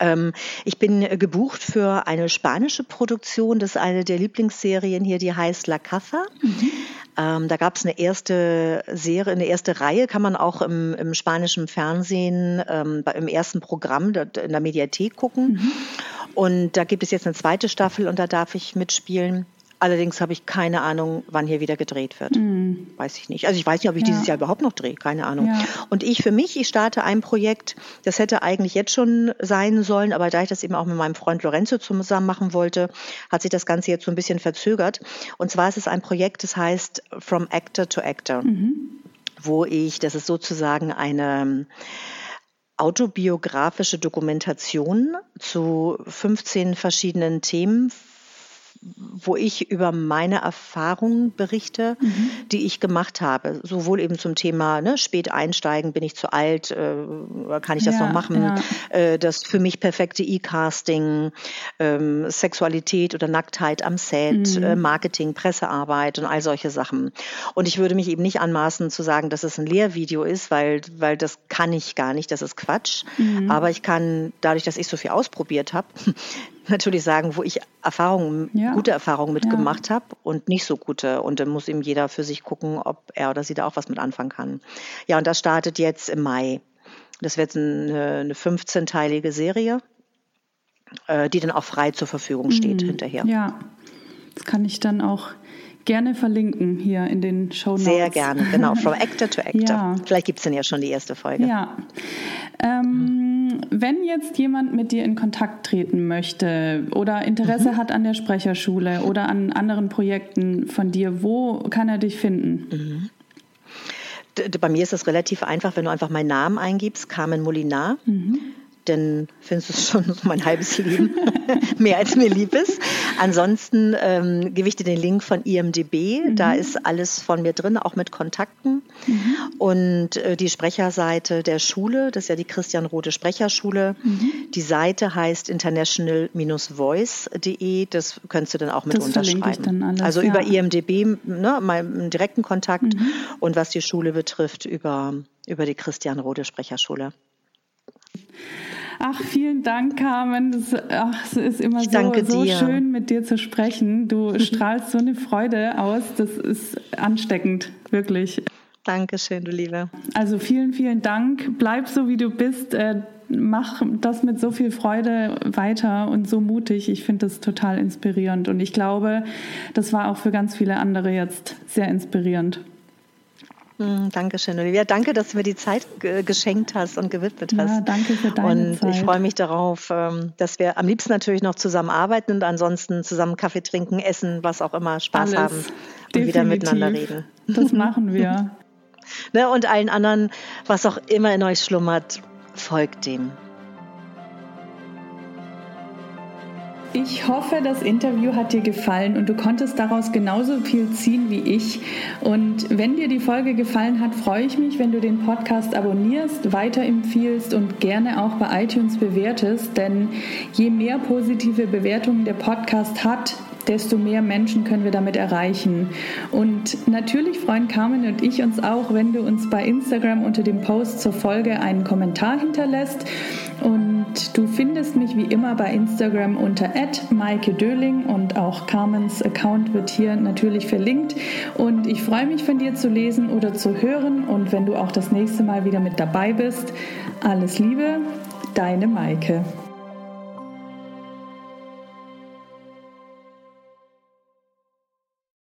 Ähm, ich bin gebucht für eine spanische Produktion. Das ist eine der Lieblingsserien hier, die heißt La Caza. Mhm. Ähm, da gab es eine erste Serie, eine erste Reihe, kann man auch im, im spanischen Fernsehen ähm, im ersten Programm in der Mediathek gucken. Mhm. Und da gibt es jetzt eine zweite Staffel und da darf ich mitspielen. Allerdings habe ich keine Ahnung, wann hier wieder gedreht wird. Mhm. Weiß ich nicht. Also ich weiß nicht, ob ich ja. dieses Jahr überhaupt noch drehe. Keine Ahnung. Ja. Und ich für mich, ich starte ein Projekt, das hätte eigentlich jetzt schon sein sollen, aber da ich das eben auch mit meinem Freund Lorenzo zusammen machen wollte, hat sich das Ganze jetzt so ein bisschen verzögert. Und zwar ist es ein Projekt, das heißt From Actor to Actor, mhm. wo ich, das ist sozusagen eine autobiografische Dokumentation zu 15 verschiedenen Themen wo ich über meine Erfahrungen berichte, mhm. die ich gemacht habe. Sowohl eben zum Thema ne, spät einsteigen, bin ich zu alt, äh, kann ich das ja, noch machen, ja. äh, das für mich perfekte E-Casting, ähm, Sexualität oder Nacktheit am Set, mhm. äh, Marketing, Pressearbeit und all solche Sachen. Und ich würde mich eben nicht anmaßen zu sagen, dass es ein Lehrvideo ist, weil, weil das kann ich gar nicht, das ist Quatsch. Mhm. Aber ich kann, dadurch, dass ich so viel ausprobiert habe, natürlich sagen, wo ich Erfahrungen, ja. gute Erfahrungen mitgemacht ja. habe und nicht so gute. Und dann muss eben jeder für sich gucken, ob er oder sie da auch was mit anfangen kann. Ja, und das startet jetzt im Mai. Das wird eine, eine 15-teilige Serie, äh, die dann auch frei zur Verfügung steht mhm. hinterher. Ja, das kann ich dann auch gerne verlinken hier in den Show Notes. Sehr gerne, genau. From Actor to Actor. Ja. Vielleicht gibt es dann ja schon die erste Folge. Ja. Ähm, wenn jetzt jemand mit dir in Kontakt treten möchte oder Interesse mhm. hat an der Sprecherschule oder an anderen Projekten von dir, wo kann er dich finden? Mhm. Bei mir ist das relativ einfach, wenn du einfach meinen Namen eingibst, Carmen Molinar. Mhm dann findest du es schon so mein halbes Leben, mehr als mir lieb ist. Ansonsten ähm, gebe ich dir den Link von IMDB, mhm. da ist alles von mir drin, auch mit Kontakten. Mhm. Und äh, die Sprecherseite der Schule, das ist ja die Christian Rode Sprecherschule. Mhm. Die Seite heißt international-voice.de, das könntest du dann auch mit das unterschreiben. Alles, also ja. über IMDB, ne, mal einen direkten Kontakt mhm. und was die Schule betrifft, über, über die Christian Rode Sprecherschule. Ach, vielen Dank, Carmen. Das, ach, es ist immer so, so schön, mit dir zu sprechen. Du strahlst so eine Freude aus. Das ist ansteckend, wirklich. Dankeschön, du Liebe. Also vielen, vielen Dank. Bleib so, wie du bist. Äh, mach das mit so viel Freude weiter und so mutig. Ich finde das total inspirierend. Und ich glaube, das war auch für ganz viele andere jetzt sehr inspirierend. Hm, Dankeschön, Olivia. Danke, dass du mir die Zeit geschenkt hast und gewidmet hast. Ja, danke für deine und Zeit. ich freue mich darauf, ähm, dass wir am liebsten natürlich noch zusammen arbeiten und ansonsten zusammen Kaffee trinken, essen, was auch immer, Spaß Alles. haben und Definitiv. wieder miteinander reden. Das machen wir. ne, und allen anderen, was auch immer in euch schlummert, folgt dem. Ich hoffe, das Interview hat dir gefallen und du konntest daraus genauso viel ziehen wie ich. Und wenn dir die Folge gefallen hat, freue ich mich, wenn du den Podcast abonnierst, weiterempfiehlst und gerne auch bei iTunes bewertest. Denn je mehr positive Bewertungen der Podcast hat, desto mehr Menschen können wir damit erreichen. Und natürlich freuen Carmen und ich uns auch, wenn du uns bei Instagram unter dem Post zur Folge einen Kommentar hinterlässt. Und du findest mich wie immer bei Instagram unter Maike Döling und auch Carmens Account wird hier natürlich verlinkt. Und ich freue mich von dir zu lesen oder zu hören. Und wenn du auch das nächste Mal wieder mit dabei bist, alles Liebe, deine Maike.